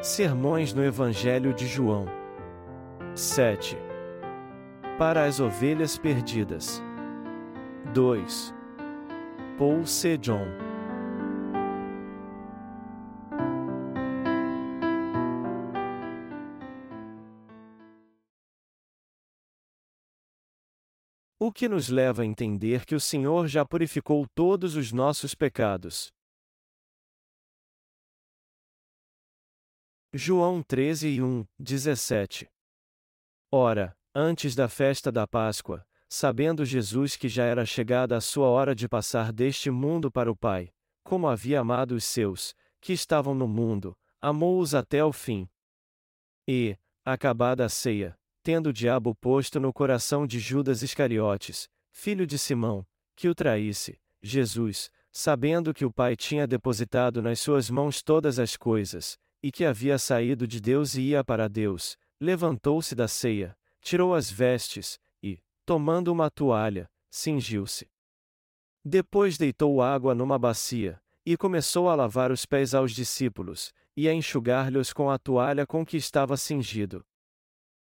Sermões no Evangelho de João. 7. Para as ovelhas perdidas. 2. Paul C. John. O que nos leva a entender que o Senhor já purificou todos os nossos pecados. João 13 e 1, 17. Ora, antes da festa da Páscoa, sabendo Jesus que já era chegada a sua hora de passar deste mundo para o Pai, como havia amado os seus, que estavam no mundo, amou-os até o fim. E, acabada a ceia, tendo o diabo posto no coração de Judas Iscariotes, filho de Simão, que o traísse, Jesus, sabendo que o Pai tinha depositado nas suas mãos todas as coisas, e que havia saído de Deus e ia para Deus, levantou-se da ceia, tirou as vestes, e, tomando uma toalha, cingiu-se. Depois deitou água numa bacia, e começou a lavar os pés aos discípulos, e a enxugar-lhes com a toalha com que estava cingido.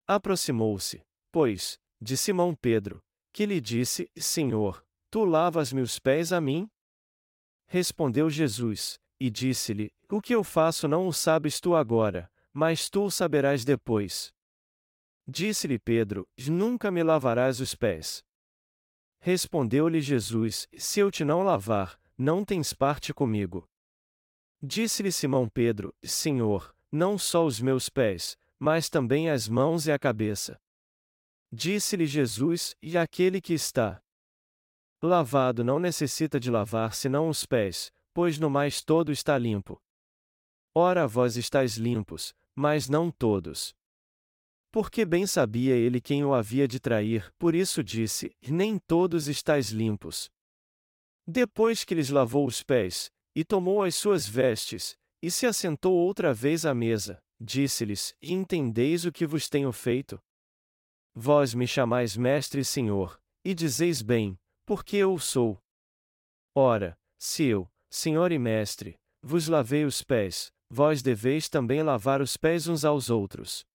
Aproximou-se, pois, de Simão Pedro, que lhe disse: Senhor, tu lavas-me os pés a mim? Respondeu Jesus, e disse-lhe: O que eu faço não o sabes tu agora, mas tu o saberás depois. Disse-lhe Pedro: Nunca me lavarás os pés. Respondeu-lhe Jesus: Se eu te não lavar, não tens parte comigo. Disse-lhe Simão Pedro: Senhor, não só os meus pés, mas também as mãos e a cabeça. Disse-lhe Jesus: E aquele que está lavado não necessita de lavar senão os pés, pois no mais todo está limpo. Ora vós estáis limpos, mas não todos. Porque bem sabia ele quem o havia de trair, por isso disse: Nem todos estáis limpos. Depois que lhes lavou os pés, e tomou as suas vestes, e se assentou outra vez à mesa, disse-lhes: Entendeis o que vos tenho feito? Vós me chamais Mestre e Senhor, e dizeis bem, porque eu o sou. Ora, se eu, Senhor e Mestre, vos lavei os pés, vós deveis também lavar os pés uns aos outros.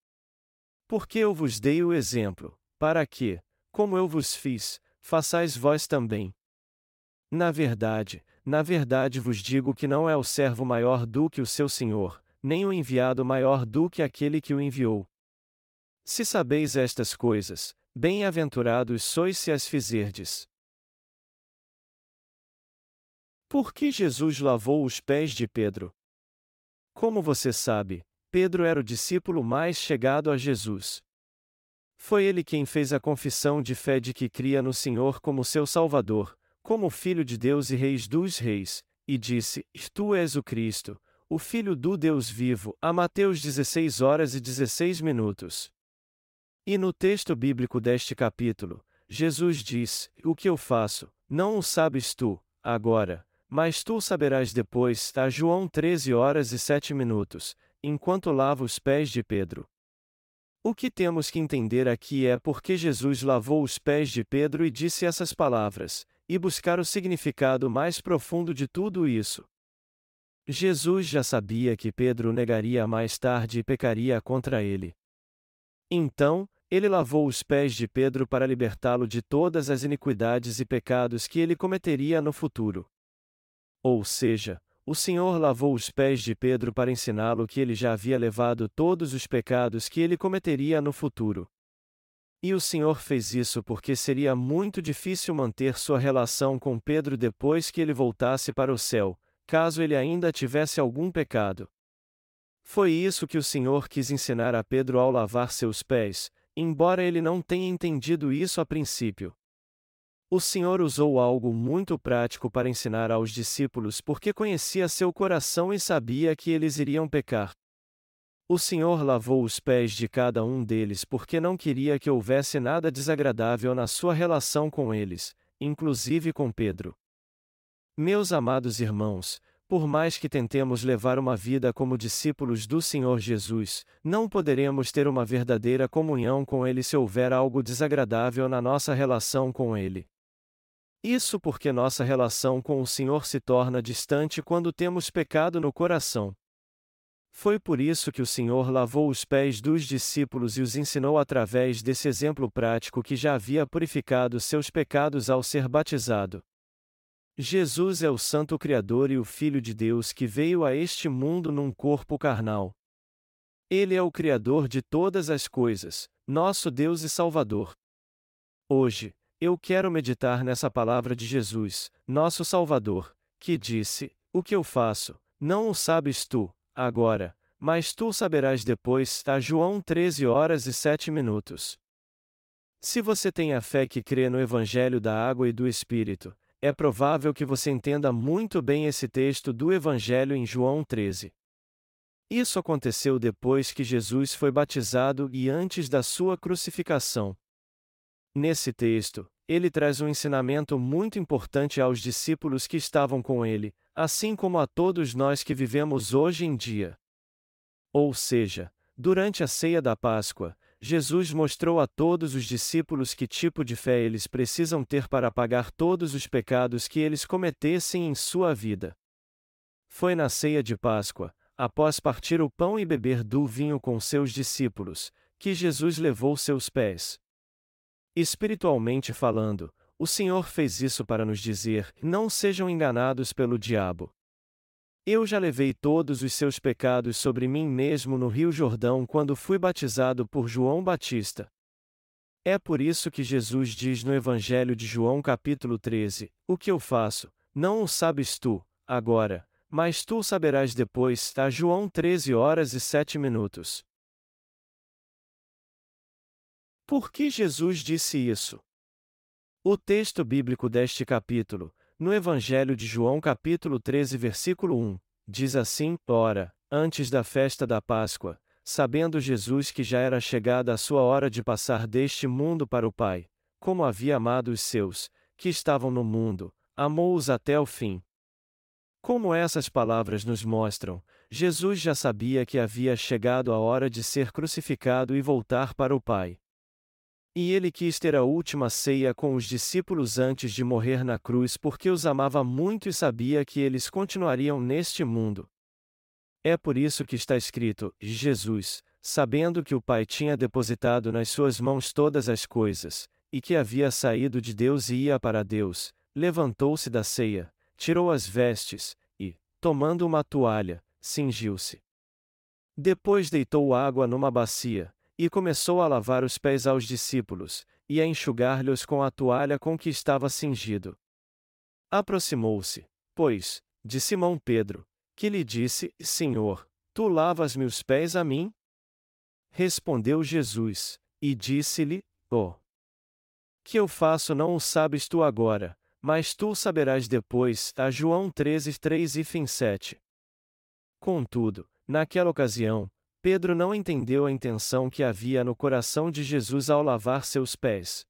Porque eu vos dei o exemplo, para que, como eu vos fiz, façais vós também. Na verdade, na verdade vos digo que não é o servo maior do que o seu senhor, nem o enviado maior do que aquele que o enviou. Se sabeis estas coisas, bem-aventurados sois se as fizerdes. Por que Jesus lavou os pés de Pedro? Como você sabe, Pedro era o discípulo mais chegado a Jesus. Foi ele quem fez a confissão de fé de que cria no Senhor como seu Salvador, como Filho de Deus e Reis dos Reis, e disse: Tu és o Cristo, o Filho do Deus vivo, a Mateus 16 horas e 16 minutos. E no texto bíblico deste capítulo, Jesus diz: O que eu faço, não o sabes tu, agora, mas tu saberás depois, a João 13 horas e 7 minutos, enquanto lava os pés de Pedro. O que temos que entender aqui é porque Jesus lavou os pés de Pedro e disse essas palavras, e buscar o significado mais profundo de tudo isso. Jesus já sabia que Pedro negaria mais tarde e pecaria contra ele. Então, ele lavou os pés de Pedro para libertá-lo de todas as iniquidades e pecados que ele cometeria no futuro. Ou seja, o Senhor lavou os pés de Pedro para ensiná-lo que ele já havia levado todos os pecados que ele cometeria no futuro. E o Senhor fez isso porque seria muito difícil manter sua relação com Pedro depois que ele voltasse para o céu, caso ele ainda tivesse algum pecado. Foi isso que o Senhor quis ensinar a Pedro ao lavar seus pés, embora ele não tenha entendido isso a princípio. O Senhor usou algo muito prático para ensinar aos discípulos porque conhecia seu coração e sabia que eles iriam pecar. O Senhor lavou os pés de cada um deles porque não queria que houvesse nada desagradável na sua relação com eles, inclusive com Pedro. Meus amados irmãos, por mais que tentemos levar uma vida como discípulos do Senhor Jesus, não poderemos ter uma verdadeira comunhão com Ele se houver algo desagradável na nossa relação com Ele. Isso porque nossa relação com o Senhor se torna distante quando temos pecado no coração. Foi por isso que o Senhor lavou os pés dos discípulos e os ensinou através desse exemplo prático que já havia purificado seus pecados ao ser batizado. Jesus é o Santo Criador e o Filho de Deus que veio a este mundo num corpo carnal. Ele é o Criador de todas as coisas, nosso Deus e Salvador. Hoje, eu quero meditar nessa palavra de Jesus, nosso Salvador, que disse: O que eu faço, não o sabes tu, agora, mas tu saberás depois. A João 13 horas e 7 minutos. Se você tem a fé que crê no Evangelho da Água e do Espírito, é provável que você entenda muito bem esse texto do Evangelho em João 13. Isso aconteceu depois que Jesus foi batizado e antes da sua crucificação. Nesse texto, ele traz um ensinamento muito importante aos discípulos que estavam com ele, assim como a todos nós que vivemos hoje em dia. Ou seja, durante a ceia da Páscoa, Jesus mostrou a todos os discípulos que tipo de fé eles precisam ter para pagar todos os pecados que eles cometessem em sua vida. Foi na ceia de Páscoa, após partir o pão e beber do vinho com seus discípulos, que Jesus levou seus pés. Espiritualmente falando, o Senhor fez isso para nos dizer: não sejam enganados pelo diabo. Eu já levei todos os seus pecados sobre mim mesmo no Rio Jordão quando fui batizado por João Batista. É por isso que Jesus diz no Evangelho de João capítulo 13: O que eu faço, não o sabes tu, agora, mas tu saberás depois. Está João 13 horas e 7 minutos. Por que Jesus disse isso? O texto bíblico deste capítulo, no Evangelho de João capítulo 13 versículo 1, diz assim: Ora, antes da festa da Páscoa, sabendo Jesus que já era chegada a sua hora de passar deste mundo para o Pai, como havia amado os seus, que estavam no mundo, amou-os até o fim. Como essas palavras nos mostram, Jesus já sabia que havia chegado a hora de ser crucificado e voltar para o Pai. E ele quis ter a última ceia com os discípulos antes de morrer na cruz porque os amava muito e sabia que eles continuariam neste mundo. É por isso que está escrito: Jesus, sabendo que o Pai tinha depositado nas suas mãos todas as coisas, e que havia saído de Deus e ia para Deus, levantou-se da ceia, tirou as vestes, e, tomando uma toalha, cingiu-se. Depois deitou água numa bacia, e começou a lavar os pés aos discípulos, e a enxugar-lhes com a toalha com que estava cingido. Aproximou-se, pois, de Simão Pedro, que lhe disse: Senhor, tu lavas-me os pés a mim? Respondeu Jesus, e disse-lhe: Oh! Que eu faço não o sabes tu agora, mas tu saberás depois. A João 13, 3 e fim 7. Contudo, naquela ocasião, Pedro não entendeu a intenção que havia no coração de Jesus ao lavar seus pés.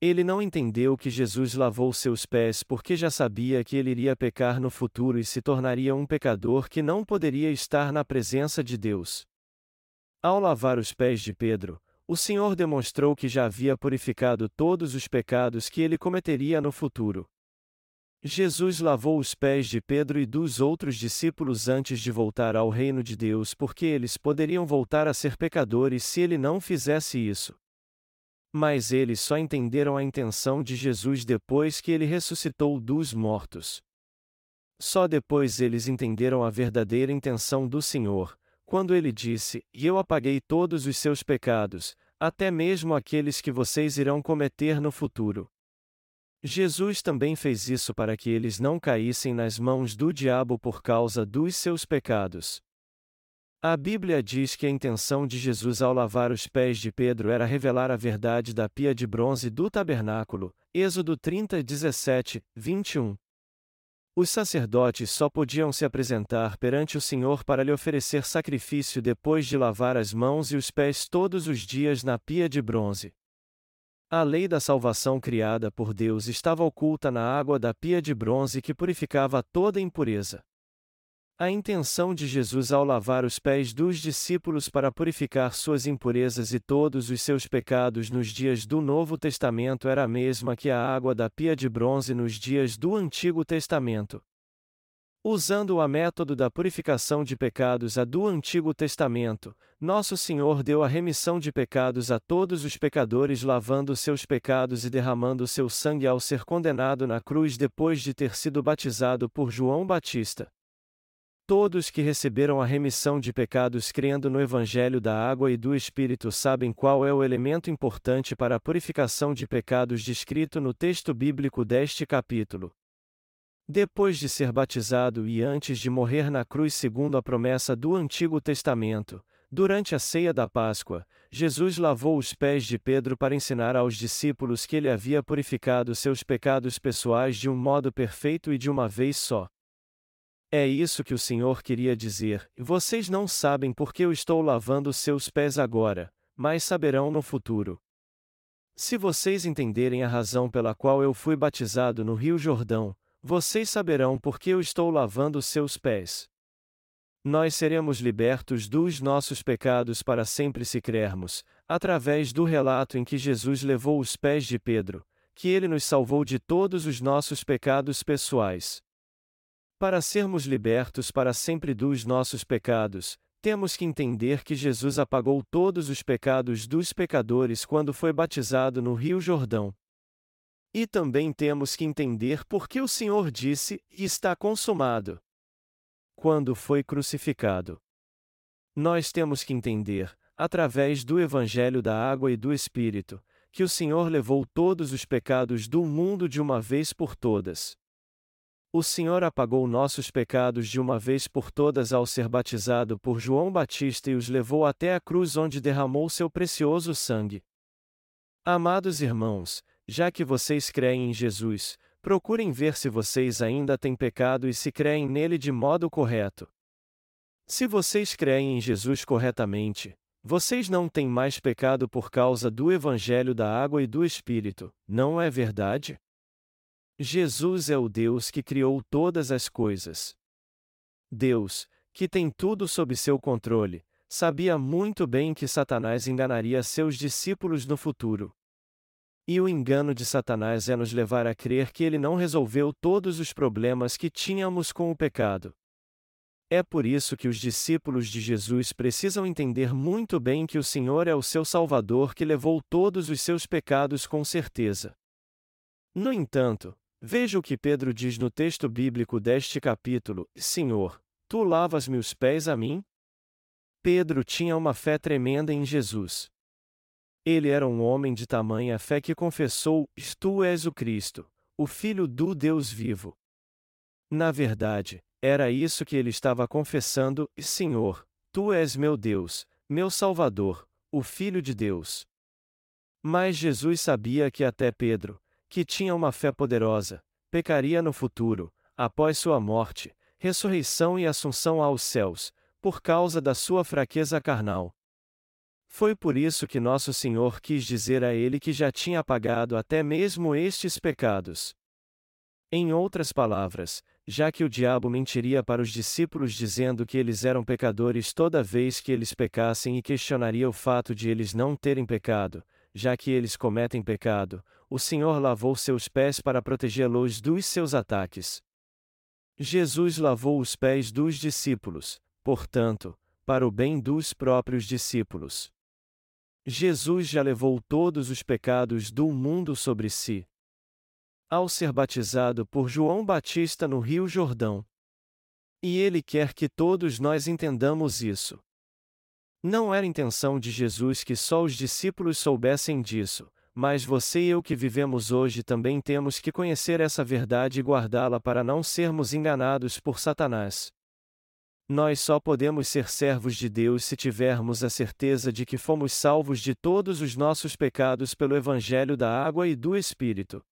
Ele não entendeu que Jesus lavou seus pés porque já sabia que ele iria pecar no futuro e se tornaria um pecador que não poderia estar na presença de Deus. Ao lavar os pés de Pedro, o Senhor demonstrou que já havia purificado todos os pecados que ele cometeria no futuro. Jesus lavou os pés de Pedro e dos outros discípulos antes de voltar ao reino de Deus porque eles poderiam voltar a ser pecadores se ele não fizesse isso. Mas eles só entenderam a intenção de Jesus depois que ele ressuscitou dos mortos. Só depois eles entenderam a verdadeira intenção do Senhor, quando ele disse: E eu apaguei todos os seus pecados, até mesmo aqueles que vocês irão cometer no futuro. Jesus também fez isso para que eles não caíssem nas mãos do diabo por causa dos seus pecados. A Bíblia diz que a intenção de Jesus ao lavar os pés de Pedro era revelar a verdade da pia de bronze do tabernáculo, Êxodo 30, 17, 21. Os sacerdotes só podiam se apresentar perante o Senhor para lhe oferecer sacrifício depois de lavar as mãos e os pés todos os dias na pia de bronze. A lei da salvação criada por Deus estava oculta na água da pia de bronze que purificava toda impureza. A intenção de Jesus ao lavar os pés dos discípulos para purificar suas impurezas e todos os seus pecados nos dias do Novo Testamento era a mesma que a água da pia de bronze nos dias do Antigo Testamento. Usando o método da purificação de pecados a do Antigo Testamento, nosso Senhor deu a remissão de pecados a todos os pecadores, lavando seus pecados e derramando seu sangue ao ser condenado na cruz depois de ter sido batizado por João Batista. Todos que receberam a remissão de pecados crendo no Evangelho da Água e do Espírito sabem qual é o elemento importante para a purificação de pecados descrito no texto bíblico deste capítulo. Depois de ser batizado e antes de morrer na cruz segundo a promessa do Antigo Testamento, durante a ceia da Páscoa, Jesus lavou os pés de Pedro para ensinar aos discípulos que ele havia purificado seus pecados pessoais de um modo perfeito e de uma vez só. É isso que o Senhor queria dizer: vocês não sabem porque eu estou lavando seus pés agora, mas saberão no futuro. Se vocês entenderem a razão pela qual eu fui batizado no Rio Jordão, vocês saberão por que eu estou lavando seus pés. Nós seremos libertos dos nossos pecados para sempre se crermos, através do relato em que Jesus levou os pés de Pedro, que ele nos salvou de todos os nossos pecados pessoais. Para sermos libertos para sempre dos nossos pecados, temos que entender que Jesus apagou todos os pecados dos pecadores quando foi batizado no Rio Jordão. E também temos que entender por que o Senhor disse: está consumado. Quando foi crucificado. Nós temos que entender, através do Evangelho da Água e do Espírito, que o Senhor levou todos os pecados do mundo de uma vez por todas. O Senhor apagou nossos pecados de uma vez por todas ao ser batizado por João Batista e os levou até a cruz onde derramou seu precioso sangue. Amados irmãos, já que vocês creem em Jesus, procurem ver se vocês ainda têm pecado e se creem nele de modo correto. Se vocês creem em Jesus corretamente, vocês não têm mais pecado por causa do Evangelho da Água e do Espírito, não é verdade? Jesus é o Deus que criou todas as coisas. Deus, que tem tudo sob seu controle, sabia muito bem que Satanás enganaria seus discípulos no futuro. E o engano de Satanás é nos levar a crer que ele não resolveu todos os problemas que tínhamos com o pecado. É por isso que os discípulos de Jesus precisam entender muito bem que o Senhor é o seu Salvador que levou todos os seus pecados com certeza. No entanto, veja o que Pedro diz no texto bíblico deste capítulo: Senhor, tu lavas-me os pés a mim? Pedro tinha uma fé tremenda em Jesus. Ele era um homem de tamanha fé que confessou: Tu és o Cristo, o Filho do Deus vivo. Na verdade, era isso que ele estava confessando: Senhor, Tu és meu Deus, meu Salvador, o Filho de Deus. Mas Jesus sabia que até Pedro, que tinha uma fé poderosa, pecaria no futuro, após sua morte, ressurreição e assunção aos céus, por causa da sua fraqueza carnal. Foi por isso que Nosso Senhor quis dizer a ele que já tinha apagado até mesmo estes pecados. Em outras palavras, já que o diabo mentiria para os discípulos dizendo que eles eram pecadores toda vez que eles pecassem e questionaria o fato de eles não terem pecado, já que eles cometem pecado, o Senhor lavou seus pés para protegê-los dos seus ataques. Jesus lavou os pés dos discípulos, portanto, para o bem dos próprios discípulos. Jesus já levou todos os pecados do mundo sobre si. Ao ser batizado por João Batista no Rio Jordão. E ele quer que todos nós entendamos isso. Não era intenção de Jesus que só os discípulos soubessem disso, mas você e eu que vivemos hoje também temos que conhecer essa verdade e guardá-la para não sermos enganados por Satanás. Nós só podemos ser servos de Deus se tivermos a certeza de que fomos salvos de todos os nossos pecados pelo Evangelho da Água e do Espírito.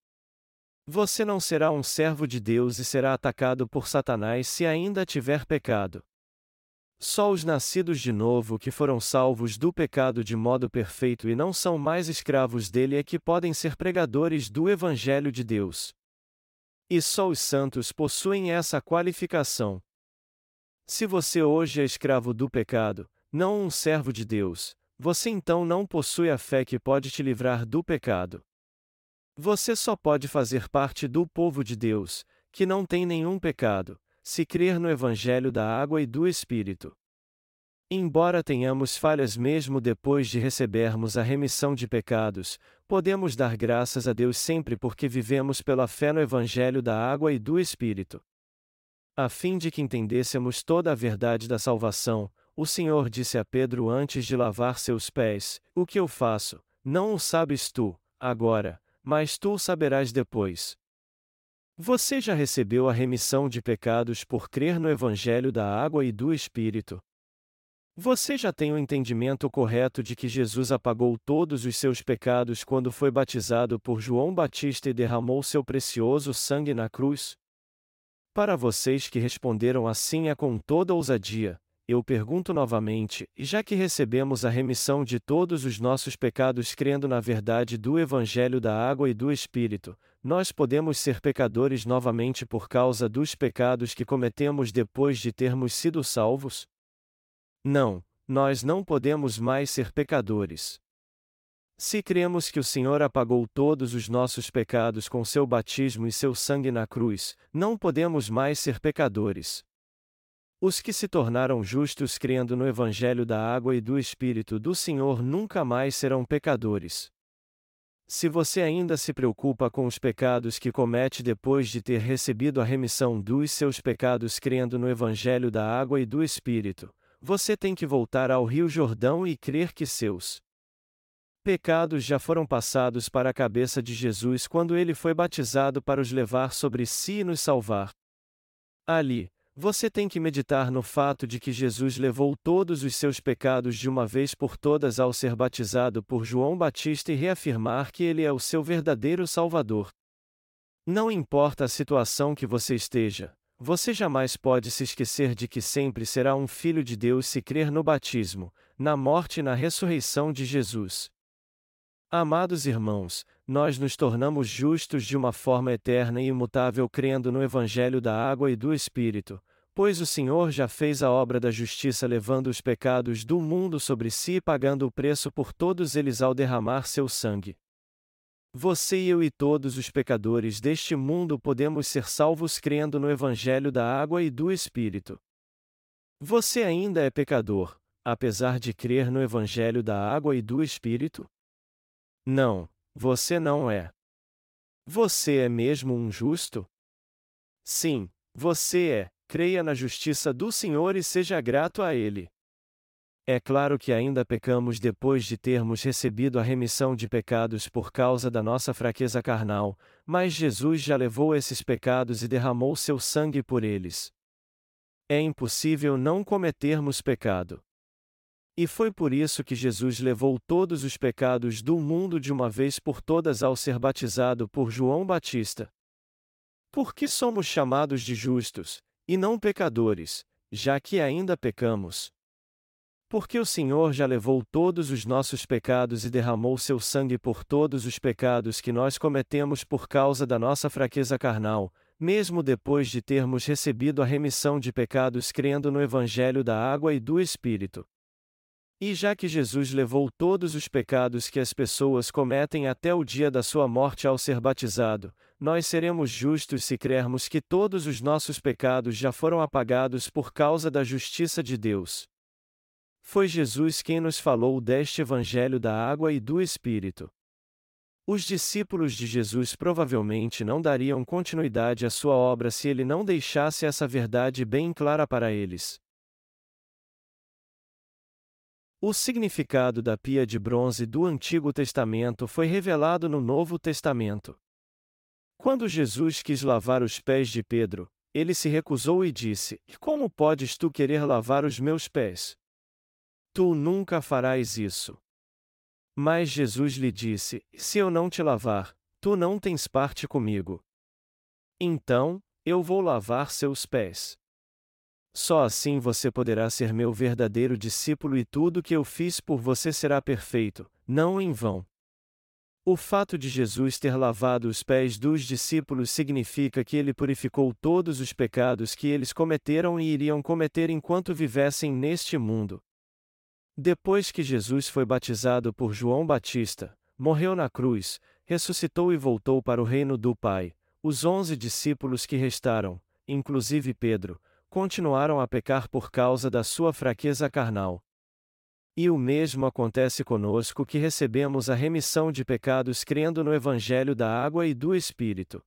Você não será um servo de Deus e será atacado por Satanás se ainda tiver pecado. Só os nascidos de novo que foram salvos do pecado de modo perfeito e não são mais escravos dele é que podem ser pregadores do Evangelho de Deus. E só os santos possuem essa qualificação. Se você hoje é escravo do pecado, não um servo de Deus, você então não possui a fé que pode te livrar do pecado. Você só pode fazer parte do povo de Deus, que não tem nenhum pecado, se crer no Evangelho da água e do Espírito. Embora tenhamos falhas mesmo depois de recebermos a remissão de pecados, podemos dar graças a Deus sempre porque vivemos pela fé no Evangelho da água e do Espírito. A fim de que entendêssemos toda a verdade da salvação, o Senhor disse a Pedro antes de lavar seus pés: O que eu faço, não o sabes tu, agora, mas tu o saberás depois. Você já recebeu a remissão de pecados por crer no Evangelho da água e do Espírito. Você já tem o entendimento correto de que Jesus apagou todos os seus pecados quando foi batizado por João Batista e derramou seu precioso sangue na cruz? Para vocês que responderam assim é com toda ousadia, eu pergunto novamente: já que recebemos a remissão de todos os nossos pecados crendo na verdade do Evangelho da Água e do Espírito, nós podemos ser pecadores novamente por causa dos pecados que cometemos depois de termos sido salvos? Não, nós não podemos mais ser pecadores. Se cremos que o Senhor apagou todos os nossos pecados com seu batismo e seu sangue na cruz, não podemos mais ser pecadores. Os que se tornaram justos crendo no Evangelho da água e do Espírito do Senhor nunca mais serão pecadores. Se você ainda se preocupa com os pecados que comete depois de ter recebido a remissão dos seus pecados crendo no Evangelho da água e do Espírito, você tem que voltar ao Rio Jordão e crer que seus pecados já foram passados para a cabeça de Jesus quando ele foi batizado para os levar sobre si e nos salvar. Ali, você tem que meditar no fato de que Jesus levou todos os seus pecados de uma vez por todas ao ser batizado por João Batista e reafirmar que ele é o seu verdadeiro Salvador. Não importa a situação que você esteja, você jamais pode se esquecer de que sempre será um filho de Deus se crer no batismo, na morte e na ressurreição de Jesus. Amados irmãos, nós nos tornamos justos de uma forma eterna e imutável crendo no Evangelho da água e do Espírito, pois o Senhor já fez a obra da justiça levando os pecados do mundo sobre si e pagando o preço por todos eles ao derramar seu sangue. Você e eu e todos os pecadores deste mundo podemos ser salvos crendo no Evangelho da água e do Espírito. Você ainda é pecador, apesar de crer no Evangelho da água e do Espírito? Não, você não é. Você é mesmo um justo? Sim, você é, creia na justiça do Senhor e seja grato a Ele. É claro que ainda pecamos depois de termos recebido a remissão de pecados por causa da nossa fraqueza carnal, mas Jesus já levou esses pecados e derramou seu sangue por eles. É impossível não cometermos pecado. E foi por isso que Jesus levou todos os pecados do mundo de uma vez por todas ao ser batizado por João Batista. Por que somos chamados de justos, e não pecadores, já que ainda pecamos? Porque o Senhor já levou todos os nossos pecados e derramou seu sangue por todos os pecados que nós cometemos por causa da nossa fraqueza carnal, mesmo depois de termos recebido a remissão de pecados crendo no Evangelho da água e do Espírito. E já que Jesus levou todos os pecados que as pessoas cometem até o dia da sua morte ao ser batizado, nós seremos justos se crermos que todos os nossos pecados já foram apagados por causa da justiça de Deus. Foi Jesus quem nos falou deste Evangelho da água e do Espírito. Os discípulos de Jesus provavelmente não dariam continuidade à sua obra se ele não deixasse essa verdade bem clara para eles. O significado da pia de bronze do Antigo Testamento foi revelado no Novo Testamento. Quando Jesus quis lavar os pés de Pedro, ele se recusou e disse: Como podes tu querer lavar os meus pés? Tu nunca farás isso. Mas Jesus lhe disse: Se eu não te lavar, tu não tens parte comigo. Então, eu vou lavar seus pés. Só assim você poderá ser meu verdadeiro discípulo e tudo que eu fiz por você será perfeito, não em vão. O fato de Jesus ter lavado os pés dos discípulos significa que ele purificou todos os pecados que eles cometeram e iriam cometer enquanto vivessem neste mundo. Depois que Jesus foi batizado por João Batista, morreu na cruz, ressuscitou e voltou para o reino do Pai, os onze discípulos que restaram, inclusive Pedro, continuaram a pecar por causa da sua fraqueza carnal. E o mesmo acontece conosco que recebemos a remissão de pecados crendo no Evangelho da água e do Espírito.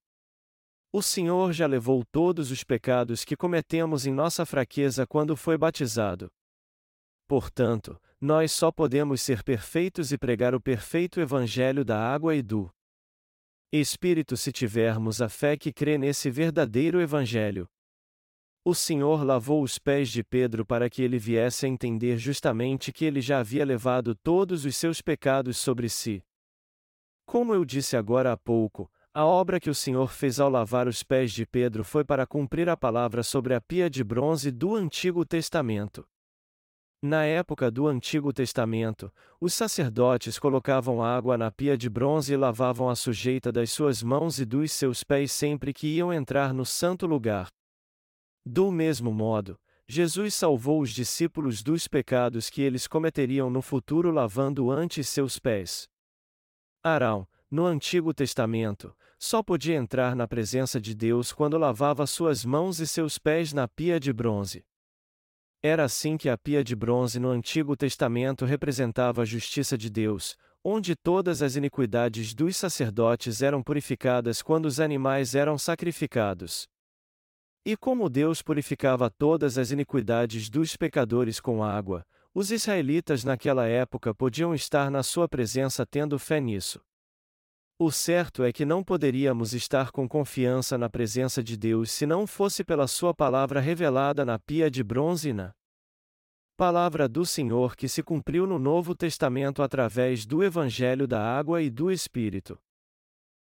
O Senhor já levou todos os pecados que cometemos em nossa fraqueza quando foi batizado. Portanto, nós só podemos ser perfeitos e pregar o perfeito Evangelho da água e do Espírito se tivermos a fé que crê nesse verdadeiro Evangelho. O Senhor lavou os pés de Pedro para que ele viesse a entender justamente que ele já havia levado todos os seus pecados sobre si. Como eu disse agora há pouco, a obra que o Senhor fez ao lavar os pés de Pedro foi para cumprir a palavra sobre a pia de bronze do Antigo Testamento. Na época do Antigo Testamento, os sacerdotes colocavam água na pia de bronze e lavavam a sujeita das suas mãos e dos seus pés sempre que iam entrar no santo lugar. Do mesmo modo, Jesus salvou os discípulos dos pecados que eles cometeriam no futuro lavando antes seus pés. Arão, no Antigo Testamento, só podia entrar na presença de Deus quando lavava suas mãos e seus pés na pia de bronze. Era assim que a pia de bronze no Antigo Testamento representava a justiça de Deus, onde todas as iniquidades dos sacerdotes eram purificadas quando os animais eram sacrificados. E como Deus purificava todas as iniquidades dos pecadores com água, os israelitas naquela época podiam estar na sua presença tendo fé nisso. O certo é que não poderíamos estar com confiança na presença de Deus se não fosse pela Sua palavra revelada na pia de bronze e na palavra do Senhor que se cumpriu no Novo Testamento através do Evangelho da Água e do Espírito.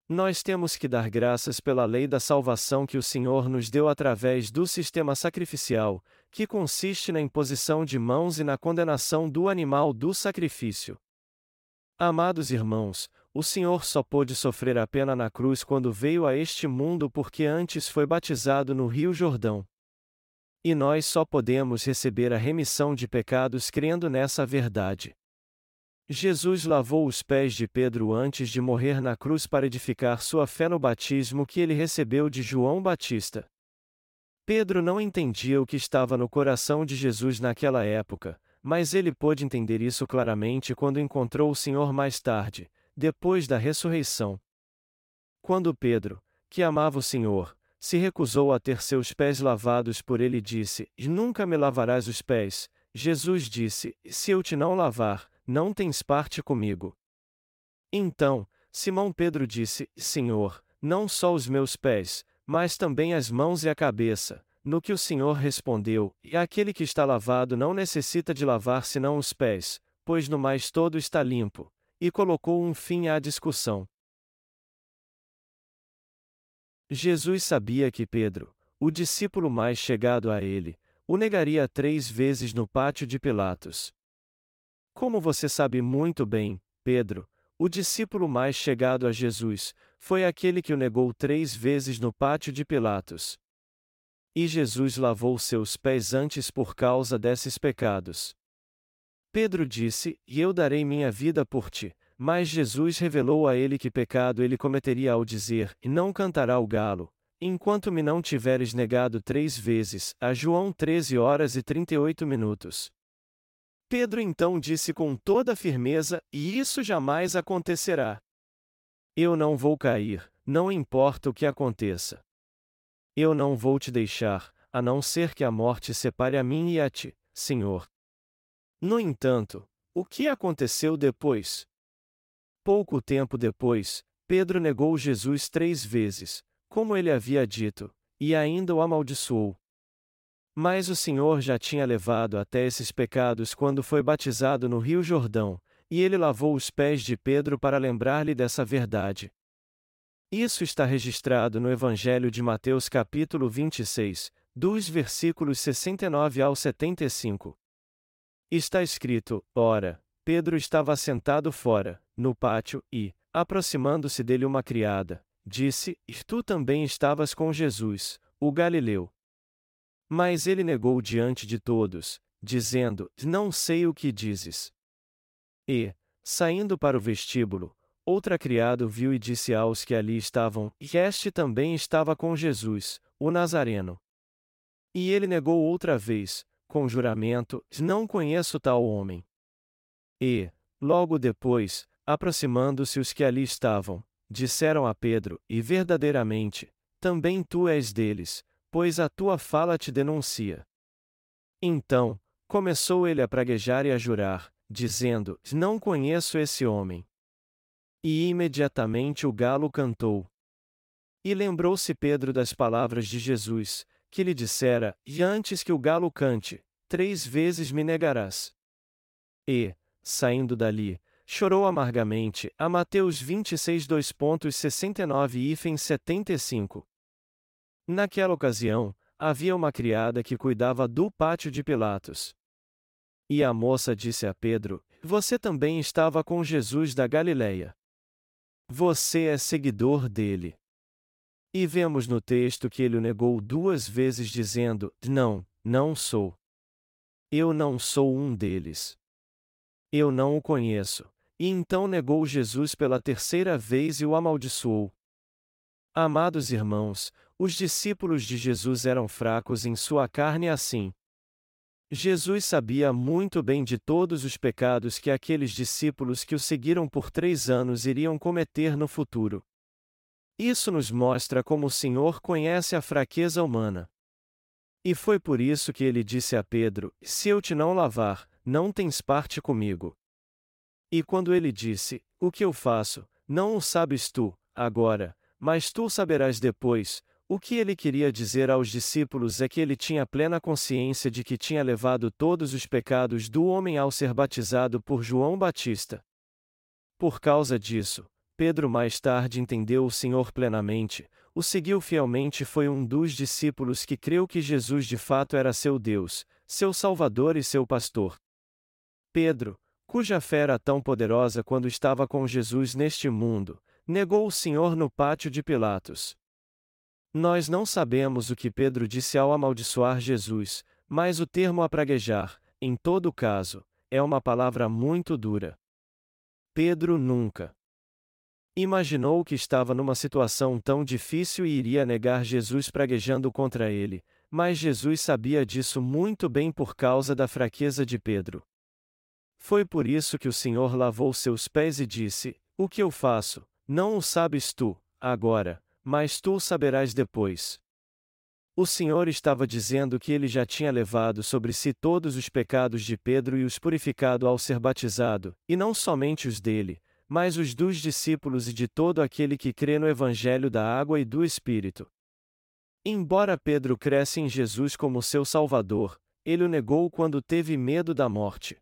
Nós temos que dar graças pela lei da salvação que o Senhor nos deu através do sistema sacrificial, que consiste na imposição de mãos e na condenação do animal do sacrifício. Amados irmãos, o Senhor só pôde sofrer a pena na cruz quando veio a este mundo porque antes foi batizado no Rio Jordão. E nós só podemos receber a remissão de pecados crendo nessa verdade. Jesus lavou os pés de Pedro antes de morrer na cruz para edificar sua fé no batismo que ele recebeu de João Batista. Pedro não entendia o que estava no coração de Jesus naquela época, mas ele pôde entender isso claramente quando encontrou o Senhor mais tarde, depois da ressurreição. Quando Pedro, que amava o Senhor, se recusou a ter seus pés lavados por ele e disse: Nunca me lavarás os pés, Jesus disse: Se eu te não lavar, não tens parte comigo. Então, Simão Pedro disse: Senhor, não só os meus pés, mas também as mãos e a cabeça. No que o Senhor respondeu: E aquele que está lavado não necessita de lavar senão os pés, pois no mais todo está limpo e colocou um fim à discussão. Jesus sabia que Pedro, o discípulo mais chegado a ele, o negaria três vezes no pátio de Pilatos. Como você sabe muito bem, Pedro, o discípulo mais chegado a Jesus, foi aquele que o negou três vezes no pátio de Pilatos. E Jesus lavou seus pés antes por causa desses pecados. Pedro disse: E eu darei minha vida por ti. Mas Jesus revelou a ele que pecado ele cometeria ao dizer: E não cantará o galo, enquanto me não tiveres negado três vezes. A João 13 horas e 38 minutos. Pedro então disse com toda firmeza: E isso jamais acontecerá. Eu não vou cair, não importa o que aconteça. Eu não vou te deixar, a não ser que a morte separe a mim e a ti, Senhor. No entanto, o que aconteceu depois? Pouco tempo depois, Pedro negou Jesus três vezes, como ele havia dito, e ainda o amaldiçoou. Mas o Senhor já tinha levado até esses pecados quando foi batizado no Rio Jordão, e ele lavou os pés de Pedro para lembrar-lhe dessa verdade. Isso está registrado no Evangelho de Mateus capítulo 26, dos versículos 69 ao 75. Está escrito: Ora, Pedro estava sentado fora, no pátio, e, aproximando-se dele uma criada, disse: tu também estavas com Jesus, o Galileu. Mas ele negou diante de todos, dizendo: Não sei o que dizes. E, saindo para o vestíbulo, outra criada viu e disse aos que ali estavam: este também estava com Jesus, o Nazareno. E ele negou outra vez, com juramento: Não conheço tal homem. E, logo depois, aproximando-se os que ali estavam, disseram a Pedro: E verdadeiramente, também tu és deles, pois a tua fala te denuncia. Então, começou ele a praguejar e a jurar, dizendo: Não conheço esse homem. E imediatamente o galo cantou. E lembrou-se Pedro das palavras de Jesus, que lhe dissera: E antes que o galo cante, três vezes me negarás. E, saindo dali, chorou amargamente, a Mateus 26 2.69 e 75. Naquela ocasião, havia uma criada que cuidava do pátio de Pilatos. E a moça disse a Pedro: Você também estava com Jesus da Galileia. Você é seguidor dele. E vemos no texto que ele o negou duas vezes, dizendo: Não, não sou. Eu não sou um deles. Eu não o conheço. E então negou Jesus pela terceira vez e o amaldiçoou. Amados irmãos, os discípulos de Jesus eram fracos em sua carne assim. Jesus sabia muito bem de todos os pecados que aqueles discípulos que o seguiram por três anos iriam cometer no futuro. Isso nos mostra como o Senhor conhece a fraqueza humana. E foi por isso que ele disse a Pedro: Se eu te não lavar, não tens parte comigo. E quando ele disse: O que eu faço, não o sabes tu, agora, mas tu saberás depois, o que ele queria dizer aos discípulos é que ele tinha plena consciência de que tinha levado todos os pecados do homem ao ser batizado por João Batista. Por causa disso, Pedro mais tarde entendeu o Senhor plenamente, o seguiu fielmente e foi um dos discípulos que creu que Jesus de fato era seu Deus, seu Salvador e seu pastor. Pedro, cuja fé era tão poderosa quando estava com Jesus neste mundo, negou o Senhor no pátio de Pilatos. Nós não sabemos o que Pedro disse ao amaldiçoar Jesus, mas o termo apraguejar, em todo caso, é uma palavra muito dura. Pedro nunca imaginou que estava numa situação tão difícil e iria negar Jesus praguejando contra ele, mas Jesus sabia disso muito bem por causa da fraqueza de Pedro. Foi por isso que o Senhor lavou seus pés e disse: O que eu faço, não o sabes tu, agora, mas tu o saberás depois. O Senhor estava dizendo que ele já tinha levado sobre si todos os pecados de Pedro e os purificado ao ser batizado, e não somente os dele, mas os dos discípulos e de todo aquele que crê no Evangelho da água e do Espírito. Embora Pedro cresce em Jesus como seu Salvador, ele o negou quando teve medo da morte.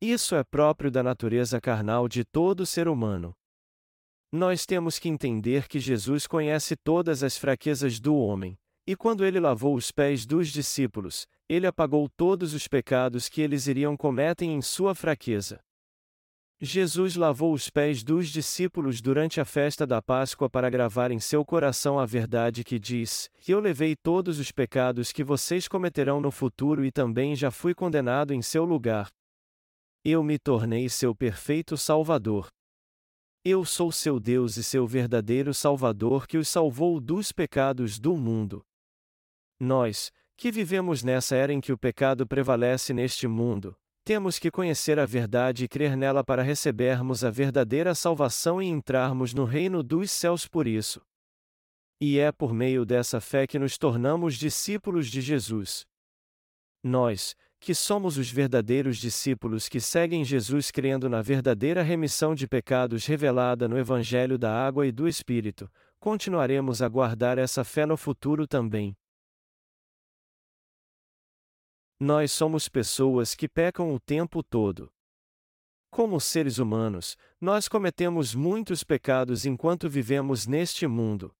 Isso é próprio da natureza carnal de todo ser humano. Nós temos que entender que Jesus conhece todas as fraquezas do homem, e quando ele lavou os pés dos discípulos, ele apagou todos os pecados que eles iriam cometer em sua fraqueza. Jesus lavou os pés dos discípulos durante a festa da Páscoa para gravar em seu coração a verdade que diz: Eu levei todos os pecados que vocês cometerão no futuro e também já fui condenado em seu lugar. Eu me tornei seu perfeito Salvador. Eu sou seu Deus e seu verdadeiro Salvador que os salvou dos pecados do mundo. Nós, que vivemos nessa era em que o pecado prevalece neste mundo, temos que conhecer a verdade e crer nela para recebermos a verdadeira salvação e entrarmos no reino dos céus por isso. E é por meio dessa fé que nos tornamos discípulos de Jesus. Nós, que somos os verdadeiros discípulos que seguem Jesus crendo na verdadeira remissão de pecados revelada no Evangelho da Água e do Espírito, continuaremos a guardar essa fé no futuro também. Nós somos pessoas que pecam o tempo todo. Como seres humanos, nós cometemos muitos pecados enquanto vivemos neste mundo.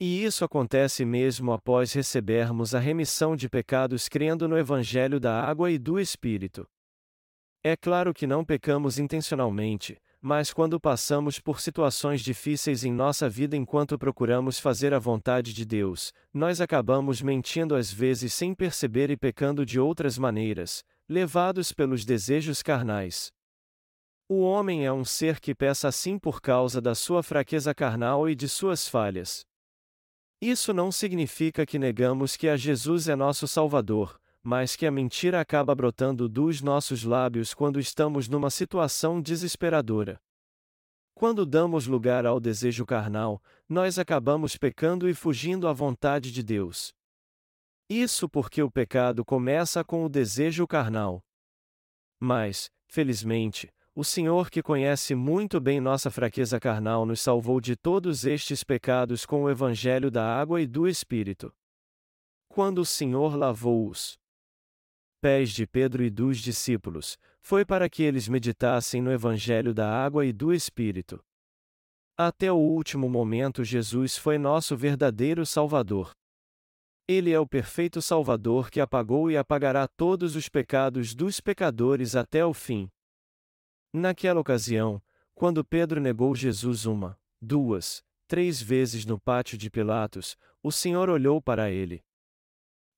E isso acontece mesmo após recebermos a remissão de pecados crendo no Evangelho da Água e do Espírito. É claro que não pecamos intencionalmente, mas quando passamos por situações difíceis em nossa vida enquanto procuramos fazer a vontade de Deus, nós acabamos mentindo às vezes sem perceber e pecando de outras maneiras, levados pelos desejos carnais. O homem é um ser que peça assim por causa da sua fraqueza carnal e de suas falhas. Isso não significa que negamos que a Jesus é nosso Salvador, mas que a mentira acaba brotando dos nossos lábios quando estamos numa situação desesperadora. Quando damos lugar ao desejo carnal, nós acabamos pecando e fugindo à vontade de Deus. Isso porque o pecado começa com o desejo carnal. Mas, felizmente, o Senhor que conhece muito bem nossa fraqueza carnal nos salvou de todos estes pecados com o Evangelho da água e do Espírito. Quando o Senhor lavou os pés de Pedro e dos discípulos, foi para que eles meditassem no Evangelho da água e do Espírito. Até o último momento, Jesus foi nosso verdadeiro Salvador. Ele é o perfeito Salvador que apagou e apagará todos os pecados dos pecadores até o fim. Naquela ocasião, quando Pedro negou Jesus uma, duas, três vezes no pátio de Pilatos, o Senhor olhou para ele.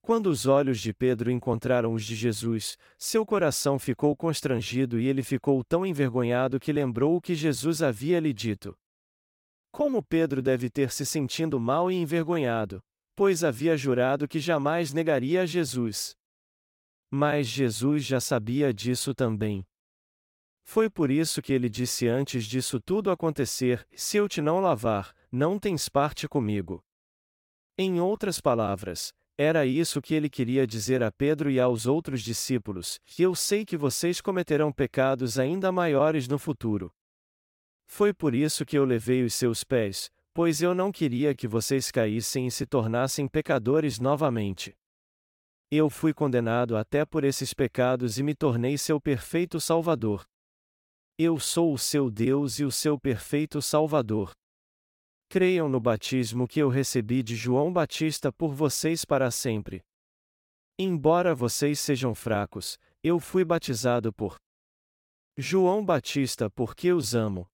Quando os olhos de Pedro encontraram os de Jesus, seu coração ficou constrangido e ele ficou tão envergonhado que lembrou o que Jesus havia lhe dito. Como Pedro deve ter se sentindo mal e envergonhado, pois havia jurado que jamais negaria a Jesus. Mas Jesus já sabia disso também. Foi por isso que ele disse antes disso tudo acontecer: Se eu te não lavar, não tens parte comigo. Em outras palavras, era isso que ele queria dizer a Pedro e aos outros discípulos: que eu sei que vocês cometerão pecados ainda maiores no futuro. Foi por isso que eu levei os seus pés, pois eu não queria que vocês caíssem e se tornassem pecadores novamente. Eu fui condenado até por esses pecados e me tornei seu perfeito Salvador. Eu sou o seu Deus e o seu perfeito Salvador. Creiam no batismo que eu recebi de João Batista por vocês para sempre. Embora vocês sejam fracos, eu fui batizado por João Batista porque os amo.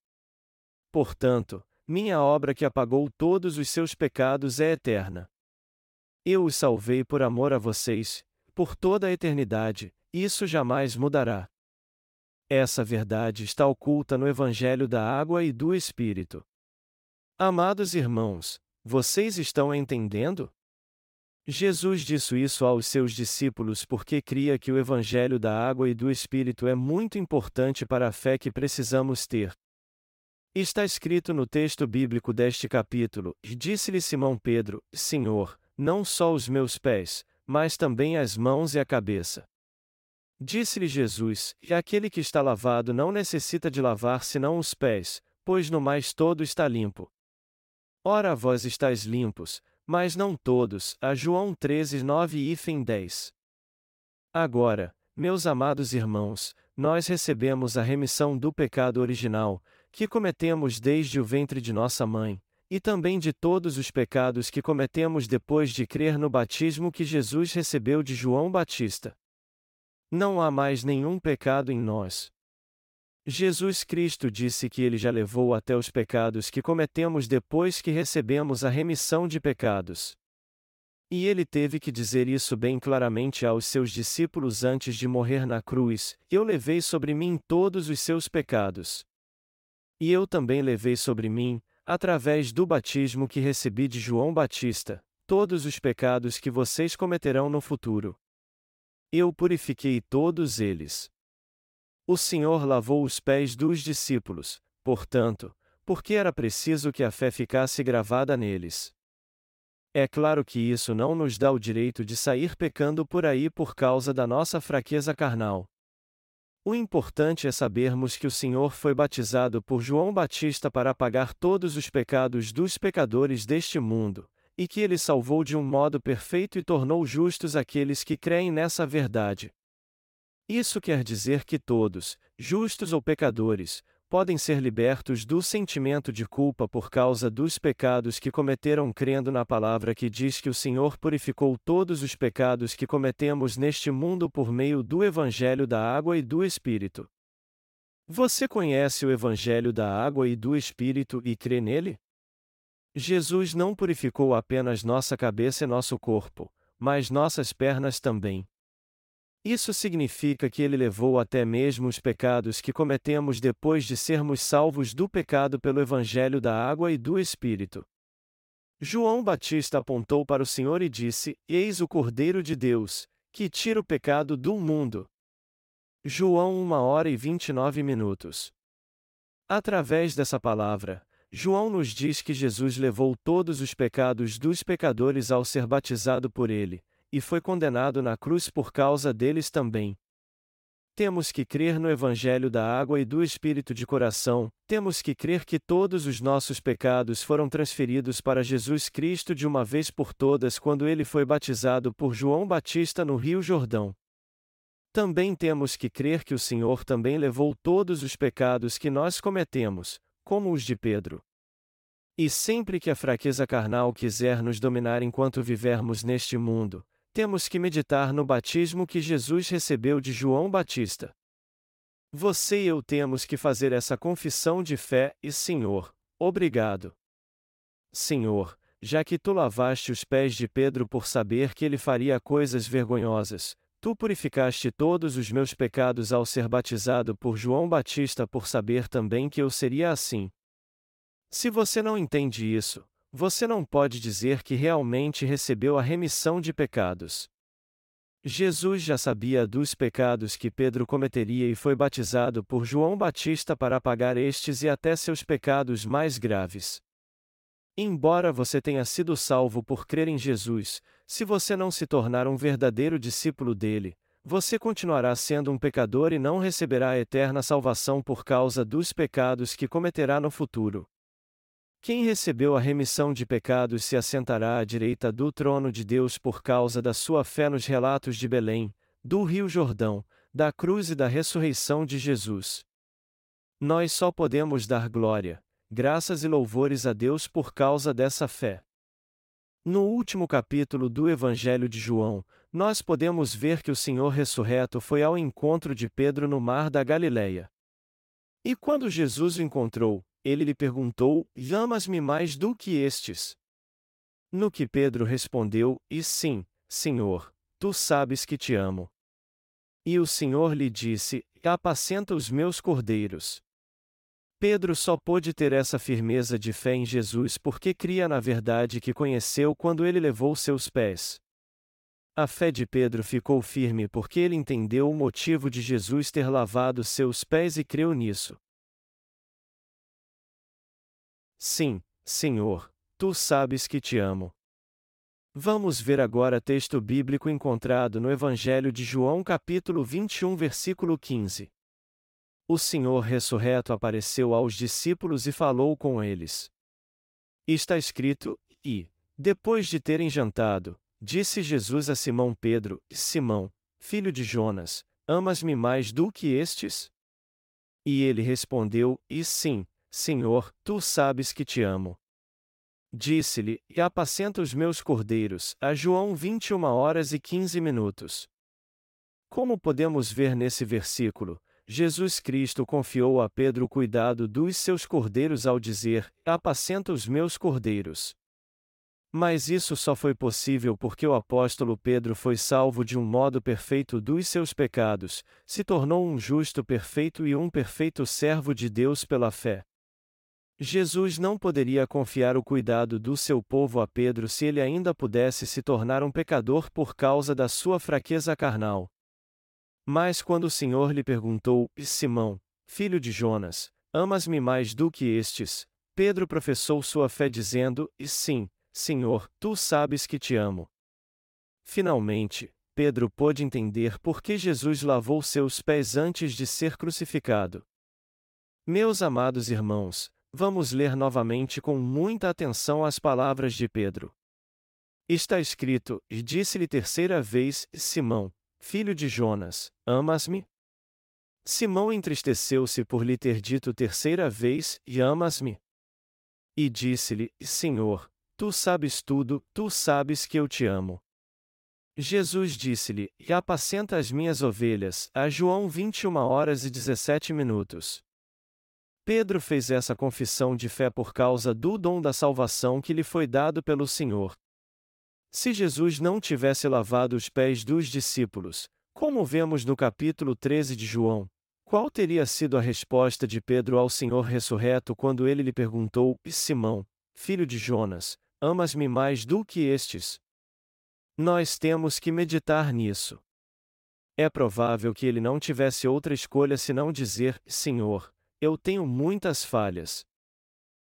Portanto, minha obra que apagou todos os seus pecados é eterna. Eu os salvei por amor a vocês, por toda a eternidade, isso jamais mudará. Essa verdade está oculta no Evangelho da Água e do Espírito. Amados irmãos, vocês estão entendendo? Jesus disse isso aos seus discípulos porque cria que o Evangelho da água e do Espírito é muito importante para a fé que precisamos ter. Está escrito no texto bíblico deste capítulo: Disse-lhe Simão Pedro: Senhor, não só os meus pés, mas também as mãos e a cabeça. Disse-lhe Jesus: E aquele que está lavado não necessita de lavar senão os pés, pois no mais todo está limpo. Ora vós estáis limpos, mas não todos. A João 13, 9 e 10. Agora, meus amados irmãos, nós recebemos a remissão do pecado original, que cometemos desde o ventre de nossa mãe, e também de todos os pecados que cometemos depois de crer no batismo que Jesus recebeu de João Batista. Não há mais nenhum pecado em nós, Jesus Cristo disse que ele já levou até os pecados que cometemos depois que recebemos a remissão de pecados. E ele teve que dizer isso bem claramente aos seus discípulos antes de morrer na cruz: Eu levei sobre mim todos os seus pecados. E eu também levei sobre mim, através do batismo que recebi de João Batista, todos os pecados que vocês cometerão no futuro. Eu purifiquei todos eles. O Senhor lavou os pés dos discípulos, portanto, porque era preciso que a fé ficasse gravada neles. É claro que isso não nos dá o direito de sair pecando por aí por causa da nossa fraqueza carnal. O importante é sabermos que o Senhor foi batizado por João Batista para apagar todos os pecados dos pecadores deste mundo, e que ele salvou de um modo perfeito e tornou justos aqueles que creem nessa verdade. Isso quer dizer que todos, justos ou pecadores, podem ser libertos do sentimento de culpa por causa dos pecados que cometeram crendo na palavra que diz que o Senhor purificou todos os pecados que cometemos neste mundo por meio do Evangelho da Água e do Espírito. Você conhece o Evangelho da Água e do Espírito e crê nele? Jesus não purificou apenas nossa cabeça e nosso corpo, mas nossas pernas também. Isso significa que ele levou até mesmo os pecados que cometemos depois de sermos salvos do pecado pelo Evangelho da água e do Espírito. João Batista apontou para o Senhor e disse: Eis o Cordeiro de Deus, que tira o pecado do mundo. João 1 hora e 29 minutos. Através dessa palavra, João nos diz que Jesus levou todos os pecados dos pecadores ao ser batizado por ele, e foi condenado na cruz por causa deles também. Temos que crer no Evangelho da água e do Espírito de coração, temos que crer que todos os nossos pecados foram transferidos para Jesus Cristo de uma vez por todas quando ele foi batizado por João Batista no Rio Jordão. Também temos que crer que o Senhor também levou todos os pecados que nós cometemos, como os de Pedro. E sempre que a fraqueza carnal quiser nos dominar enquanto vivermos neste mundo, temos que meditar no batismo que Jesus recebeu de João Batista. Você e eu temos que fazer essa confissão de fé e Senhor, obrigado. Senhor, já que tu lavaste os pés de Pedro por saber que ele faria coisas vergonhosas, tu purificaste todos os meus pecados ao ser batizado por João Batista por saber também que eu seria assim. Se você não entende isso, você não pode dizer que realmente recebeu a remissão de pecados. Jesus já sabia dos pecados que Pedro cometeria e foi batizado por João Batista para apagar estes e até seus pecados mais graves. Embora você tenha sido salvo por crer em Jesus, se você não se tornar um verdadeiro discípulo dele, você continuará sendo um pecador e não receberá a eterna salvação por causa dos pecados que cometerá no futuro. Quem recebeu a remissão de pecados se assentará à direita do trono de Deus por causa da sua fé nos relatos de Belém, do Rio Jordão, da cruz e da ressurreição de Jesus. Nós só podemos dar glória, graças e louvores a Deus por causa dessa fé. No último capítulo do Evangelho de João, nós podemos ver que o Senhor ressurreto foi ao encontro de Pedro no mar da Galileia. E quando Jesus o encontrou, ele lhe perguntou: Amas-me mais do que estes? No que Pedro respondeu: E sim, Senhor, tu sabes que te amo. E o Senhor lhe disse: Apacenta os meus cordeiros. Pedro só pôde ter essa firmeza de fé em Jesus porque cria na verdade que conheceu quando ele levou seus pés. A fé de Pedro ficou firme porque ele entendeu o motivo de Jesus ter lavado seus pés e creu nisso. Sim, Senhor, tu sabes que te amo. Vamos ver agora texto bíblico encontrado no Evangelho de João, capítulo 21, versículo 15. O Senhor ressurreto apareceu aos discípulos e falou com eles. Está escrito: E, depois de terem jantado, disse Jesus a Simão Pedro: Simão, filho de Jonas, amas-me mais do que estes? E ele respondeu: E sim, Senhor, tu sabes que te amo. Disse-lhe: E apacenta os meus cordeiros. A João 21 horas e 15 minutos. Como podemos ver nesse versículo, Jesus Cristo confiou a Pedro o cuidado dos seus cordeiros ao dizer: Apacenta os meus cordeiros. Mas isso só foi possível porque o apóstolo Pedro foi salvo de um modo perfeito dos seus pecados, se tornou um justo perfeito e um perfeito servo de Deus pela fé. Jesus não poderia confiar o cuidado do seu povo a Pedro se ele ainda pudesse se tornar um pecador por causa da sua fraqueza carnal. Mas quando o Senhor lhe perguntou: Simão, filho de Jonas, amas-me mais do que estes? Pedro professou sua fé dizendo: Sim, Senhor, tu sabes que te amo. Finalmente, Pedro pôde entender por que Jesus lavou seus pés antes de ser crucificado. Meus amados irmãos, Vamos ler novamente com muita atenção as palavras de Pedro. Está escrito: E disse-lhe terceira vez: Simão, filho de Jonas, amas-me? Simão entristeceu-se por lhe ter dito terceira vez: E amas-me? E disse-lhe: Senhor, tu sabes tudo, tu sabes que eu te amo. Jesus disse-lhe: E apacenta as minhas ovelhas. A João 21 horas e 17 minutos. Pedro fez essa confissão de fé por causa do dom da salvação que lhe foi dado pelo Senhor. Se Jesus não tivesse lavado os pés dos discípulos, como vemos no capítulo 13 de João, qual teria sido a resposta de Pedro ao Senhor ressurreto quando ele lhe perguntou: Simão, filho de Jonas, Amas-me mais do que estes? Nós temos que meditar nisso. É provável que ele não tivesse outra escolha senão dizer: Senhor, eu tenho muitas falhas.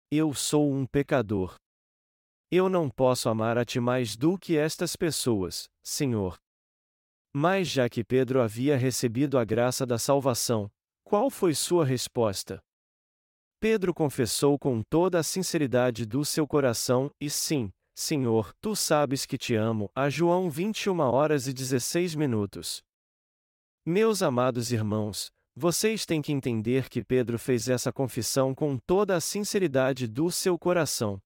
Eu sou um pecador. Eu não posso amar a ti mais do que estas pessoas, Senhor. Mas já que Pedro havia recebido a graça da salvação, qual foi sua resposta? Pedro confessou com toda a sinceridade do seu coração, e sim, Senhor, tu sabes que te amo. A João 21 horas e 16 minutos. Meus amados irmãos, vocês têm que entender que Pedro fez essa confissão com toda a sinceridade do seu coração.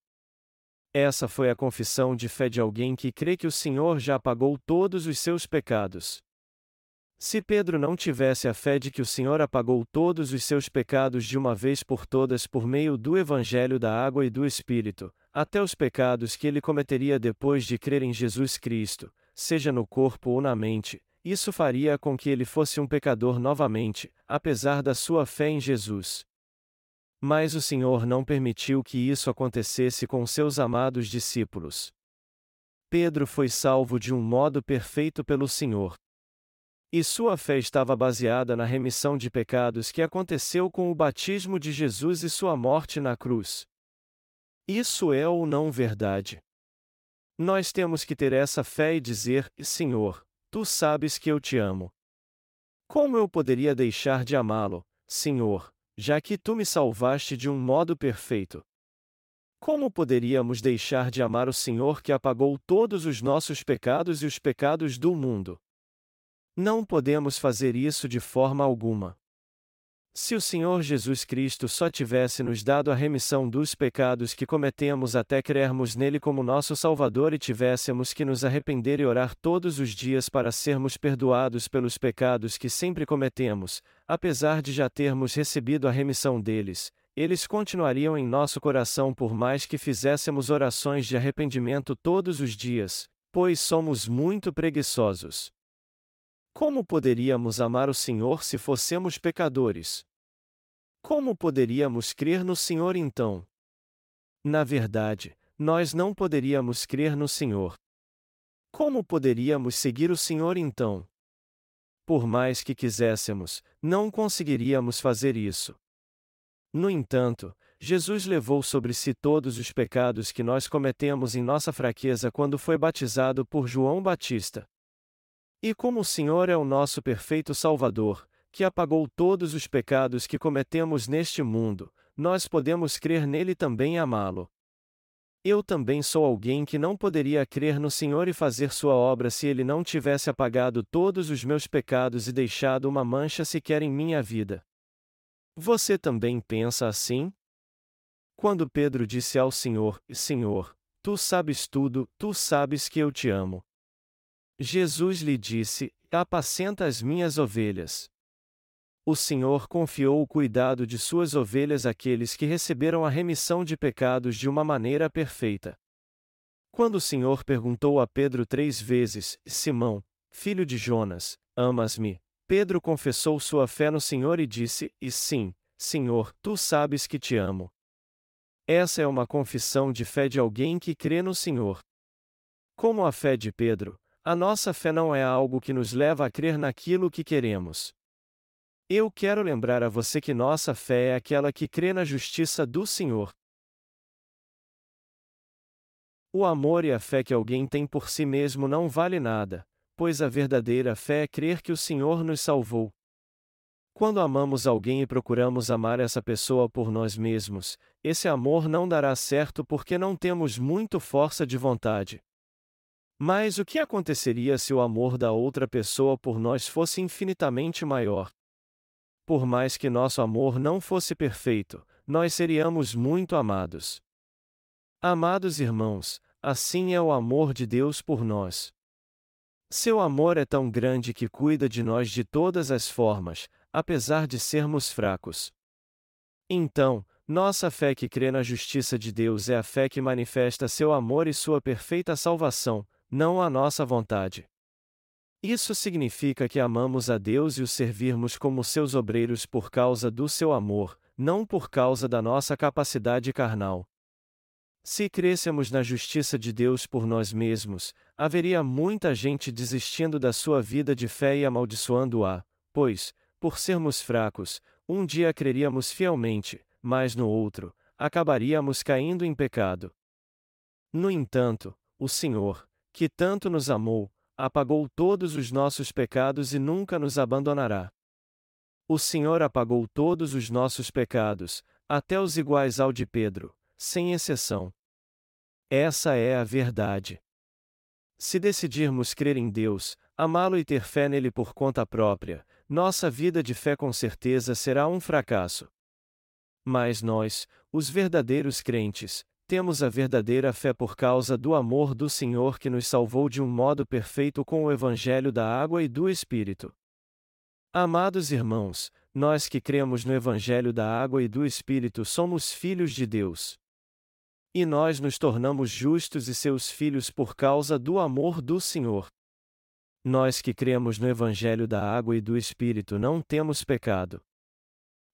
Essa foi a confissão de fé de alguém que crê que o Senhor já apagou todos os seus pecados. Se Pedro não tivesse a fé de que o Senhor apagou todos os seus pecados de uma vez por todas por meio do Evangelho da Água e do Espírito, até os pecados que ele cometeria depois de crer em Jesus Cristo, seja no corpo ou na mente, isso faria com que ele fosse um pecador novamente, apesar da sua fé em Jesus. Mas o Senhor não permitiu que isso acontecesse com seus amados discípulos. Pedro foi salvo de um modo perfeito pelo Senhor. E sua fé estava baseada na remissão de pecados que aconteceu com o batismo de Jesus e sua morte na cruz. Isso é ou não verdade? Nós temos que ter essa fé e dizer: Senhor, tu sabes que eu te amo. Como eu poderia deixar de amá-lo, Senhor, já que tu me salvaste de um modo perfeito? Como poderíamos deixar de amar o Senhor que apagou todos os nossos pecados e os pecados do mundo? Não podemos fazer isso de forma alguma. Se o Senhor Jesus Cristo só tivesse nos dado a remissão dos pecados que cometemos até crermos nele como nosso Salvador e tivéssemos que nos arrepender e orar todos os dias para sermos perdoados pelos pecados que sempre cometemos, apesar de já termos recebido a remissão deles, eles continuariam em nosso coração por mais que fizéssemos orações de arrependimento todos os dias, pois somos muito preguiçosos. Como poderíamos amar o Senhor se fossemos pecadores? Como poderíamos crer no Senhor então? Na verdade, nós não poderíamos crer no Senhor. Como poderíamos seguir o Senhor então? Por mais que quiséssemos, não conseguiríamos fazer isso. No entanto, Jesus levou sobre si todos os pecados que nós cometemos em nossa fraqueza quando foi batizado por João Batista. E como o Senhor é o nosso perfeito Salvador, que apagou todos os pecados que cometemos neste mundo, nós podemos crer nele também e amá-lo. Eu também sou alguém que não poderia crer no Senhor e fazer sua obra se ele não tivesse apagado todos os meus pecados e deixado uma mancha sequer em minha vida. Você também pensa assim? Quando Pedro disse ao Senhor: Senhor, tu sabes tudo, tu sabes que eu te amo. Jesus lhe disse: Apacenta as minhas ovelhas. O Senhor confiou o cuidado de suas ovelhas àqueles que receberam a remissão de pecados de uma maneira perfeita. Quando o Senhor perguntou a Pedro três vezes: Simão, filho de Jonas, amas-me? Pedro confessou sua fé no Senhor e disse: E sim, Senhor, tu sabes que te amo. Essa é uma confissão de fé de alguém que crê no Senhor. Como a fé de Pedro, a nossa fé não é algo que nos leva a crer naquilo que queremos. Eu quero lembrar a você que nossa fé é aquela que crê na justiça do Senhor. O amor e a fé que alguém tem por si mesmo não vale nada, pois a verdadeira fé é crer que o Senhor nos salvou. Quando amamos alguém e procuramos amar essa pessoa por nós mesmos, esse amor não dará certo porque não temos muito força de vontade. Mas o que aconteceria se o amor da outra pessoa por nós fosse infinitamente maior? Por mais que nosso amor não fosse perfeito, nós seríamos muito amados. Amados irmãos, assim é o amor de Deus por nós. Seu amor é tão grande que cuida de nós de todas as formas, apesar de sermos fracos. Então, nossa fé que crê na justiça de Deus é a fé que manifesta seu amor e sua perfeita salvação, não a nossa vontade. Isso significa que amamos a Deus e o servirmos como seus obreiros por causa do seu amor, não por causa da nossa capacidade carnal. Se crêssemos na justiça de Deus por nós mesmos, haveria muita gente desistindo da sua vida de fé e amaldiçoando-a, pois, por sermos fracos, um dia creríamos fielmente, mas no outro, acabaríamos caindo em pecado. No entanto, o Senhor, que tanto nos amou, apagou todos os nossos pecados e nunca nos abandonará. O Senhor apagou todos os nossos pecados, até os iguais ao de Pedro, sem exceção. Essa é a verdade. Se decidirmos crer em Deus, amá-lo e ter fé nele por conta própria, nossa vida de fé com certeza será um fracasso. Mas nós, os verdadeiros crentes, temos a verdadeira fé por causa do amor do Senhor que nos salvou de um modo perfeito com o Evangelho da água e do Espírito. Amados irmãos, nós que cremos no Evangelho da água e do Espírito somos filhos de Deus. E nós nos tornamos justos e seus filhos por causa do amor do Senhor. Nós que cremos no Evangelho da água e do Espírito não temos pecado.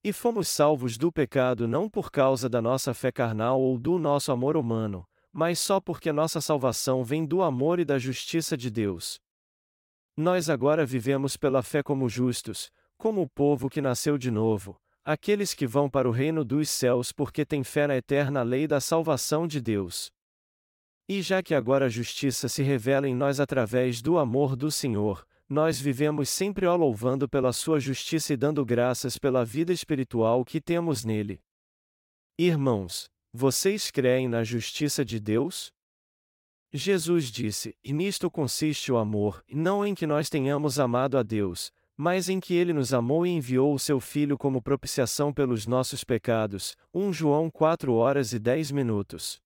E fomos salvos do pecado não por causa da nossa fé carnal ou do nosso amor humano, mas só porque nossa salvação vem do amor e da justiça de Deus. Nós agora vivemos pela fé como justos, como o povo que nasceu de novo, aqueles que vão para o reino dos céus porque têm fé na eterna lei da salvação de Deus. E já que agora a justiça se revela em nós através do amor do Senhor, nós vivemos sempre ó louvando pela sua justiça e dando graças pela vida espiritual que temos nele. Irmãos, vocês creem na justiça de Deus? Jesus disse: E nisto consiste o amor, não em que nós tenhamos amado a Deus, mas em que ele nos amou e enviou o seu Filho como propiciação pelos nossos pecados. 1 João 4 horas e 10 minutos.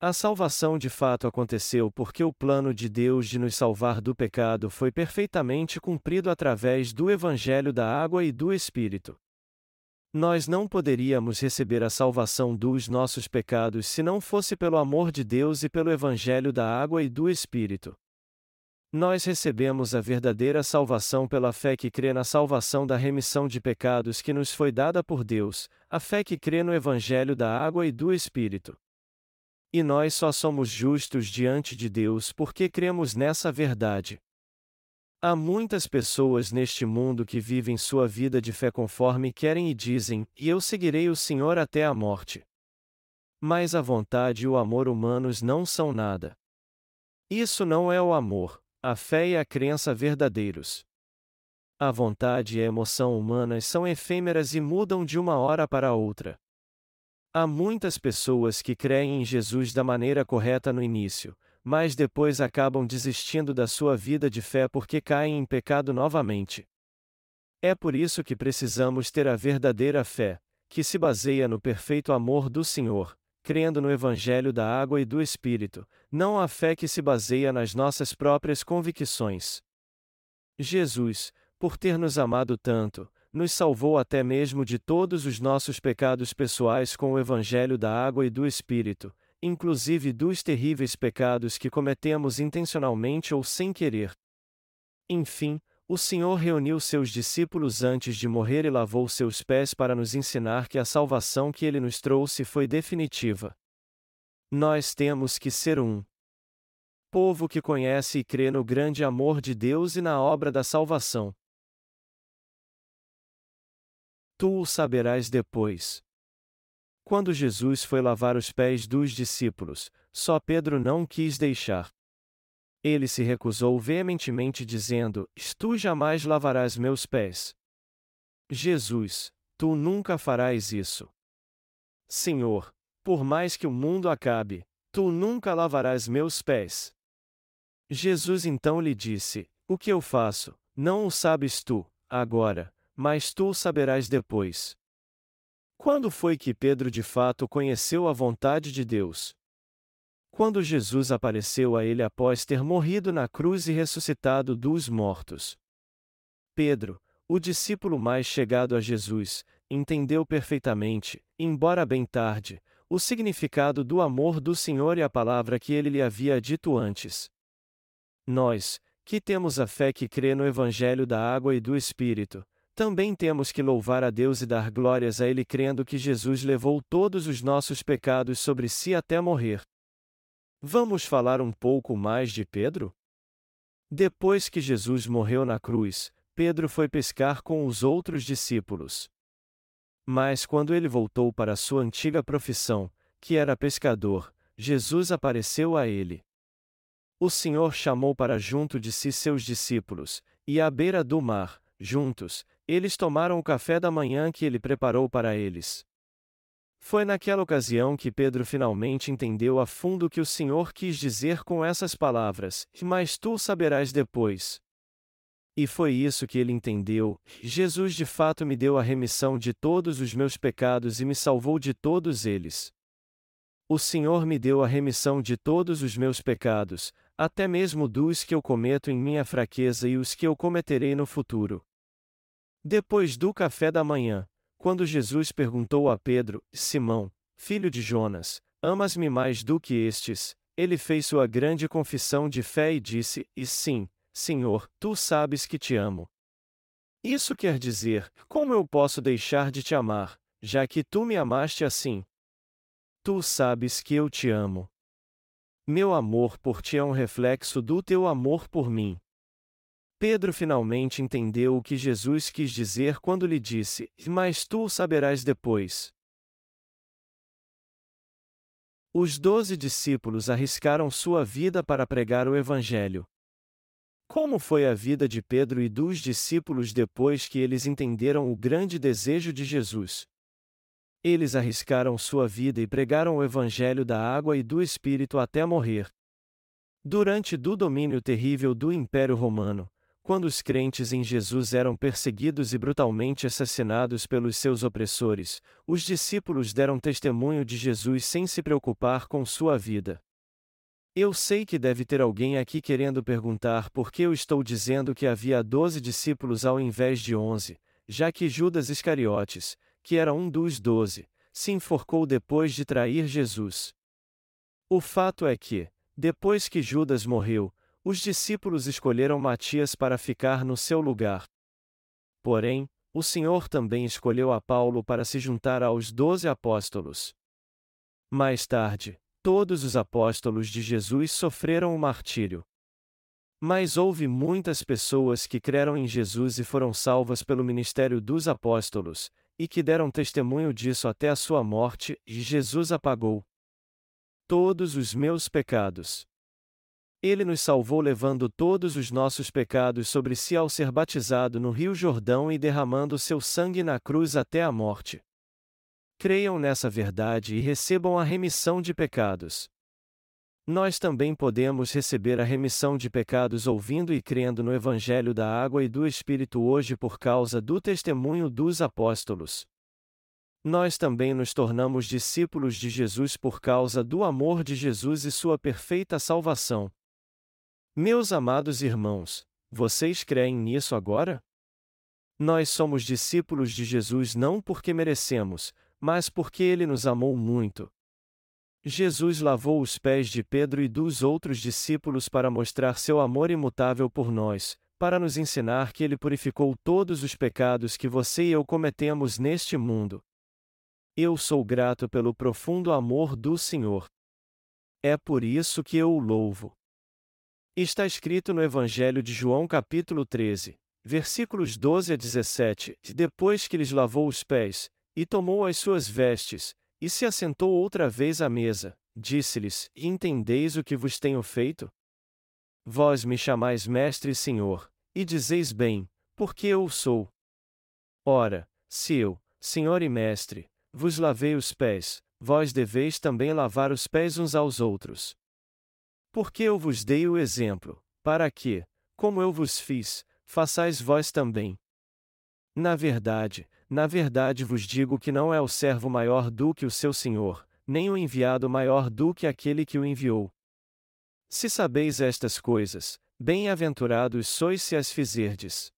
A salvação de fato aconteceu porque o plano de Deus de nos salvar do pecado foi perfeitamente cumprido através do Evangelho da Água e do Espírito. Nós não poderíamos receber a salvação dos nossos pecados se não fosse pelo amor de Deus e pelo Evangelho da Água e do Espírito. Nós recebemos a verdadeira salvação pela fé que crê na salvação da remissão de pecados que nos foi dada por Deus, a fé que crê no Evangelho da Água e do Espírito. E nós só somos justos diante de Deus porque cremos nessa verdade. Há muitas pessoas neste mundo que vivem sua vida de fé conforme querem e dizem: E eu seguirei o Senhor até a morte. Mas a vontade e o amor humanos não são nada. Isso não é o amor, a fé e a crença verdadeiros. A vontade e a emoção humanas são efêmeras e mudam de uma hora para outra. Há muitas pessoas que creem em Jesus da maneira correta no início, mas depois acabam desistindo da sua vida de fé porque caem em pecado novamente. É por isso que precisamos ter a verdadeira fé, que se baseia no perfeito amor do Senhor, crendo no Evangelho da água e do Espírito, não a fé que se baseia nas nossas próprias convicções. Jesus, por ter nos amado tanto, nos salvou até mesmo de todos os nossos pecados pessoais com o Evangelho da água e do Espírito, inclusive dos terríveis pecados que cometemos intencionalmente ou sem querer. Enfim, o Senhor reuniu seus discípulos antes de morrer e lavou seus pés para nos ensinar que a salvação que ele nos trouxe foi definitiva. Nós temos que ser um povo que conhece e crê no grande amor de Deus e na obra da salvação. Tu o saberás depois. Quando Jesus foi lavar os pés dos discípulos, só Pedro não quis deixar. Ele se recusou veementemente, dizendo: Tu jamais lavarás meus pés. Jesus, tu nunca farás isso. Senhor, por mais que o mundo acabe, tu nunca lavarás meus pés. Jesus então lhe disse: O que eu faço, não o sabes tu, agora, mas tu o saberás depois. Quando foi que Pedro de fato conheceu a vontade de Deus? Quando Jesus apareceu a ele após ter morrido na cruz e ressuscitado dos mortos. Pedro, o discípulo mais chegado a Jesus, entendeu perfeitamente, embora bem tarde, o significado do amor do Senhor e a palavra que ele lhe havia dito antes. Nós, que temos a fé que crê no Evangelho da água e do Espírito, também temos que louvar a Deus e dar glórias a Ele crendo que Jesus levou todos os nossos pecados sobre si até morrer. Vamos falar um pouco mais de Pedro? Depois que Jesus morreu na cruz, Pedro foi pescar com os outros discípulos. Mas quando ele voltou para sua antiga profissão, que era pescador, Jesus apareceu a ele. O Senhor chamou para junto de si seus discípulos, e à beira do mar, juntos, eles tomaram o café da manhã que ele preparou para eles. Foi naquela ocasião que Pedro finalmente entendeu a fundo o que o Senhor quis dizer com essas palavras: Mas tu saberás depois. E foi isso que ele entendeu: Jesus de fato me deu a remissão de todos os meus pecados e me salvou de todos eles. O Senhor me deu a remissão de todos os meus pecados, até mesmo dos que eu cometo em minha fraqueza e os que eu cometerei no futuro. Depois do café da manhã, quando Jesus perguntou a Pedro: Simão, filho de Jonas, amas-me mais do que estes? Ele fez sua grande confissão de fé e disse: E sim, Senhor, tu sabes que te amo. Isso quer dizer: como eu posso deixar de te amar, já que tu me amaste assim? Tu sabes que eu te amo. Meu amor por ti é um reflexo do teu amor por mim. Pedro finalmente entendeu o que Jesus quis dizer quando lhe disse: Mas tu o saberás depois. Os doze discípulos arriscaram sua vida para pregar o Evangelho. Como foi a vida de Pedro e dos discípulos depois que eles entenderam o grande desejo de Jesus? Eles arriscaram sua vida e pregaram o Evangelho da água e do Espírito até morrer. Durante do domínio terrível do Império Romano, quando os crentes em Jesus eram perseguidos e brutalmente assassinados pelos seus opressores, os discípulos deram testemunho de Jesus sem se preocupar com sua vida. Eu sei que deve ter alguém aqui querendo perguntar por que eu estou dizendo que havia doze discípulos ao invés de onze, já que Judas Iscariotes, que era um dos doze, se enforcou depois de trair Jesus. O fato é que, depois que Judas morreu, os discípulos escolheram Matias para ficar no seu lugar. Porém, o Senhor também escolheu a Paulo para se juntar aos doze apóstolos. Mais tarde, todos os apóstolos de Jesus sofreram o martírio. Mas houve muitas pessoas que creram em Jesus e foram salvas pelo ministério dos apóstolos, e que deram testemunho disso até a sua morte, e Jesus apagou todos os meus pecados. Ele nos salvou levando todos os nossos pecados sobre si ao ser batizado no Rio Jordão e derramando seu sangue na cruz até a morte. Creiam nessa verdade e recebam a remissão de pecados. Nós também podemos receber a remissão de pecados ouvindo e crendo no Evangelho da Água e do Espírito hoje por causa do testemunho dos apóstolos. Nós também nos tornamos discípulos de Jesus por causa do amor de Jesus e sua perfeita salvação. Meus amados irmãos, vocês creem nisso agora? Nós somos discípulos de Jesus não porque merecemos, mas porque ele nos amou muito. Jesus lavou os pés de Pedro e dos outros discípulos para mostrar seu amor imutável por nós, para nos ensinar que ele purificou todos os pecados que você e eu cometemos neste mundo. Eu sou grato pelo profundo amor do Senhor. É por isso que eu o louvo. Está escrito no Evangelho de João capítulo 13, versículos 12 a 17, depois que lhes lavou os pés, e tomou as suas vestes, e se assentou outra vez à mesa, disse-lhes: Entendeis o que vos tenho feito? Vós me chamais Mestre e Senhor, e dizeis bem, porque eu sou. Ora, se eu, Senhor e Mestre, vos lavei os pés, vós deveis também lavar os pés uns aos outros. Porque eu vos dei o exemplo, para que, como eu vos fiz, façais vós também. Na verdade, na verdade vos digo que não é o servo maior do que o seu senhor, nem o enviado maior do que aquele que o enviou. Se sabeis estas coisas, bem-aventurados sois se as fizerdes.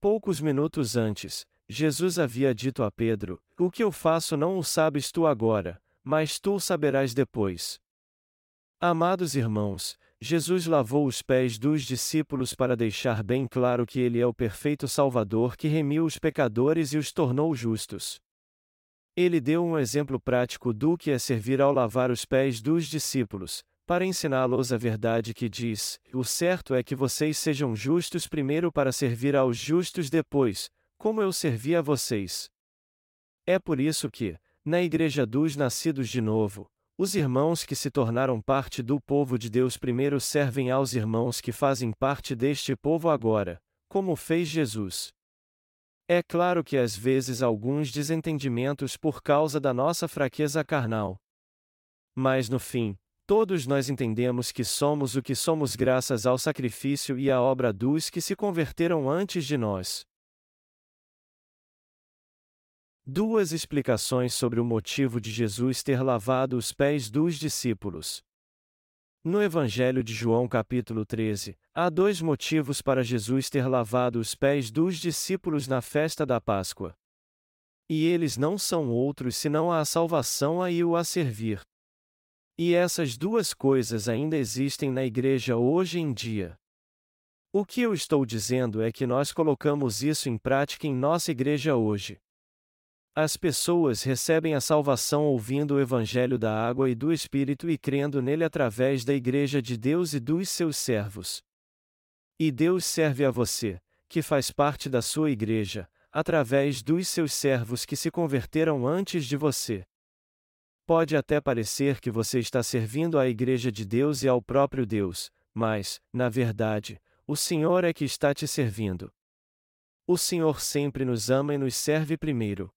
Poucos minutos antes, Jesus havia dito a Pedro: O que eu faço não o sabes tu agora, mas tu o saberás depois. Amados irmãos, Jesus lavou os pés dos discípulos para deixar bem claro que ele é o perfeito Salvador que remiu os pecadores e os tornou justos. Ele deu um exemplo prático do que é servir ao lavar os pés dos discípulos, para ensiná-los a verdade que diz: o certo é que vocês sejam justos primeiro para servir aos justos depois, como eu servi a vocês. É por isso que, na Igreja dos Nascidos de Novo, os irmãos que se tornaram parte do povo de Deus primeiro servem aos irmãos que fazem parte deste povo agora, como fez Jesus. É claro que às vezes alguns desentendimentos por causa da nossa fraqueza carnal. Mas no fim, todos nós entendemos que somos o que somos graças ao sacrifício e à obra dos que se converteram antes de nós. Duas explicações sobre o motivo de Jesus ter lavado os pés dos discípulos. No Evangelho de João, capítulo 13, há dois motivos para Jesus ter lavado os pés dos discípulos na festa da Páscoa. E eles não são outros senão a salvação a e o a servir. E essas duas coisas ainda existem na igreja hoje em dia. O que eu estou dizendo é que nós colocamos isso em prática em nossa igreja hoje. As pessoas recebem a salvação ouvindo o Evangelho da água e do Espírito e crendo nele através da Igreja de Deus e dos seus servos. E Deus serve a você, que faz parte da sua igreja, através dos seus servos que se converteram antes de você. Pode até parecer que você está servindo à Igreja de Deus e ao próprio Deus, mas, na verdade, o Senhor é que está te servindo. O Senhor sempre nos ama e nos serve primeiro.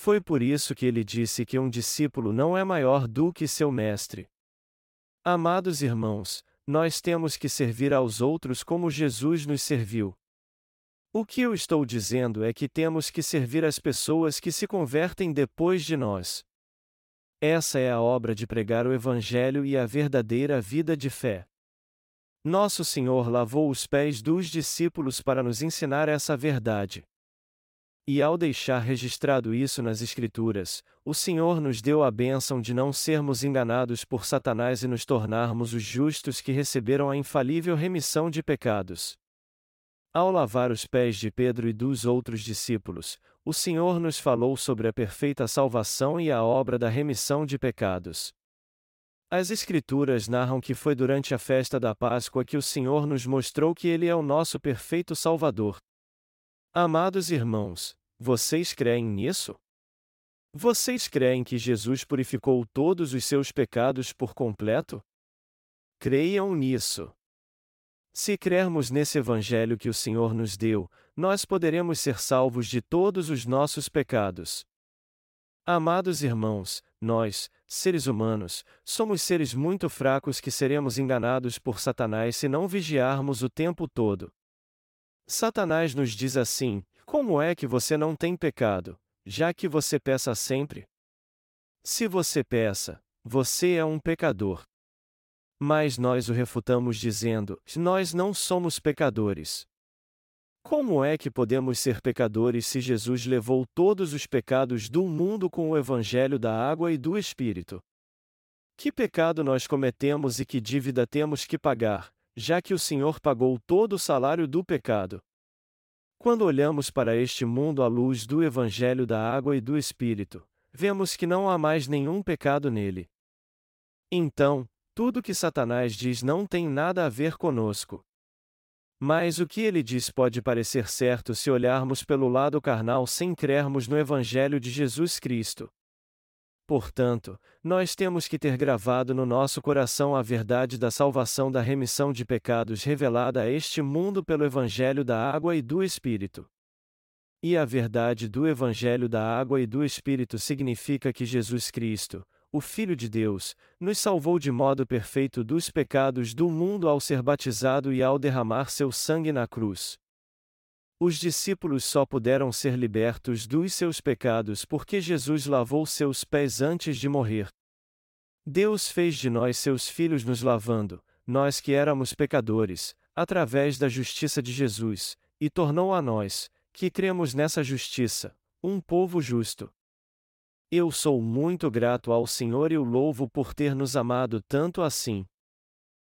Foi por isso que ele disse que um discípulo não é maior do que seu mestre. Amados irmãos, nós temos que servir aos outros como Jesus nos serviu. O que eu estou dizendo é que temos que servir as pessoas que se convertem depois de nós. Essa é a obra de pregar o Evangelho e a verdadeira vida de fé. Nosso Senhor lavou os pés dos discípulos para nos ensinar essa verdade. E ao deixar registrado isso nas Escrituras, o Senhor nos deu a bênção de não sermos enganados por Satanás e nos tornarmos os justos que receberam a infalível remissão de pecados. Ao lavar os pés de Pedro e dos outros discípulos, o Senhor nos falou sobre a perfeita salvação e a obra da remissão de pecados. As Escrituras narram que foi durante a festa da Páscoa que o Senhor nos mostrou que Ele é o nosso perfeito Salvador. Amados irmãos, vocês creem nisso? Vocês creem que Jesus purificou todos os seus pecados por completo? Creiam nisso. Se crermos nesse Evangelho que o Senhor nos deu, nós poderemos ser salvos de todos os nossos pecados. Amados irmãos, nós, seres humanos, somos seres muito fracos que seremos enganados por Satanás se não vigiarmos o tempo todo. Satanás nos diz assim: como é que você não tem pecado, já que você peça sempre? Se você peça, você é um pecador. Mas nós o refutamos dizendo: nós não somos pecadores. Como é que podemos ser pecadores se Jesus levou todos os pecados do mundo com o Evangelho da água e do Espírito? Que pecado nós cometemos e que dívida temos que pagar, já que o Senhor pagou todo o salário do pecado? Quando olhamos para este mundo à luz do Evangelho da Água e do Espírito, vemos que não há mais nenhum pecado nele. Então, tudo que Satanás diz não tem nada a ver conosco. Mas o que ele diz pode parecer certo se olharmos pelo lado carnal sem crermos no Evangelho de Jesus Cristo. Portanto, nós temos que ter gravado no nosso coração a verdade da salvação da remissão de pecados revelada a este mundo pelo Evangelho da Água e do Espírito. E a verdade do Evangelho da Água e do Espírito significa que Jesus Cristo, o Filho de Deus, nos salvou de modo perfeito dos pecados do mundo ao ser batizado e ao derramar seu sangue na cruz. Os discípulos só puderam ser libertos dos seus pecados porque Jesus lavou seus pés antes de morrer. Deus fez de nós seus filhos nos lavando, nós que éramos pecadores, através da justiça de Jesus, e tornou a nós, que cremos nessa justiça, um povo justo. Eu sou muito grato ao Senhor e o louvo por ter nos amado tanto assim.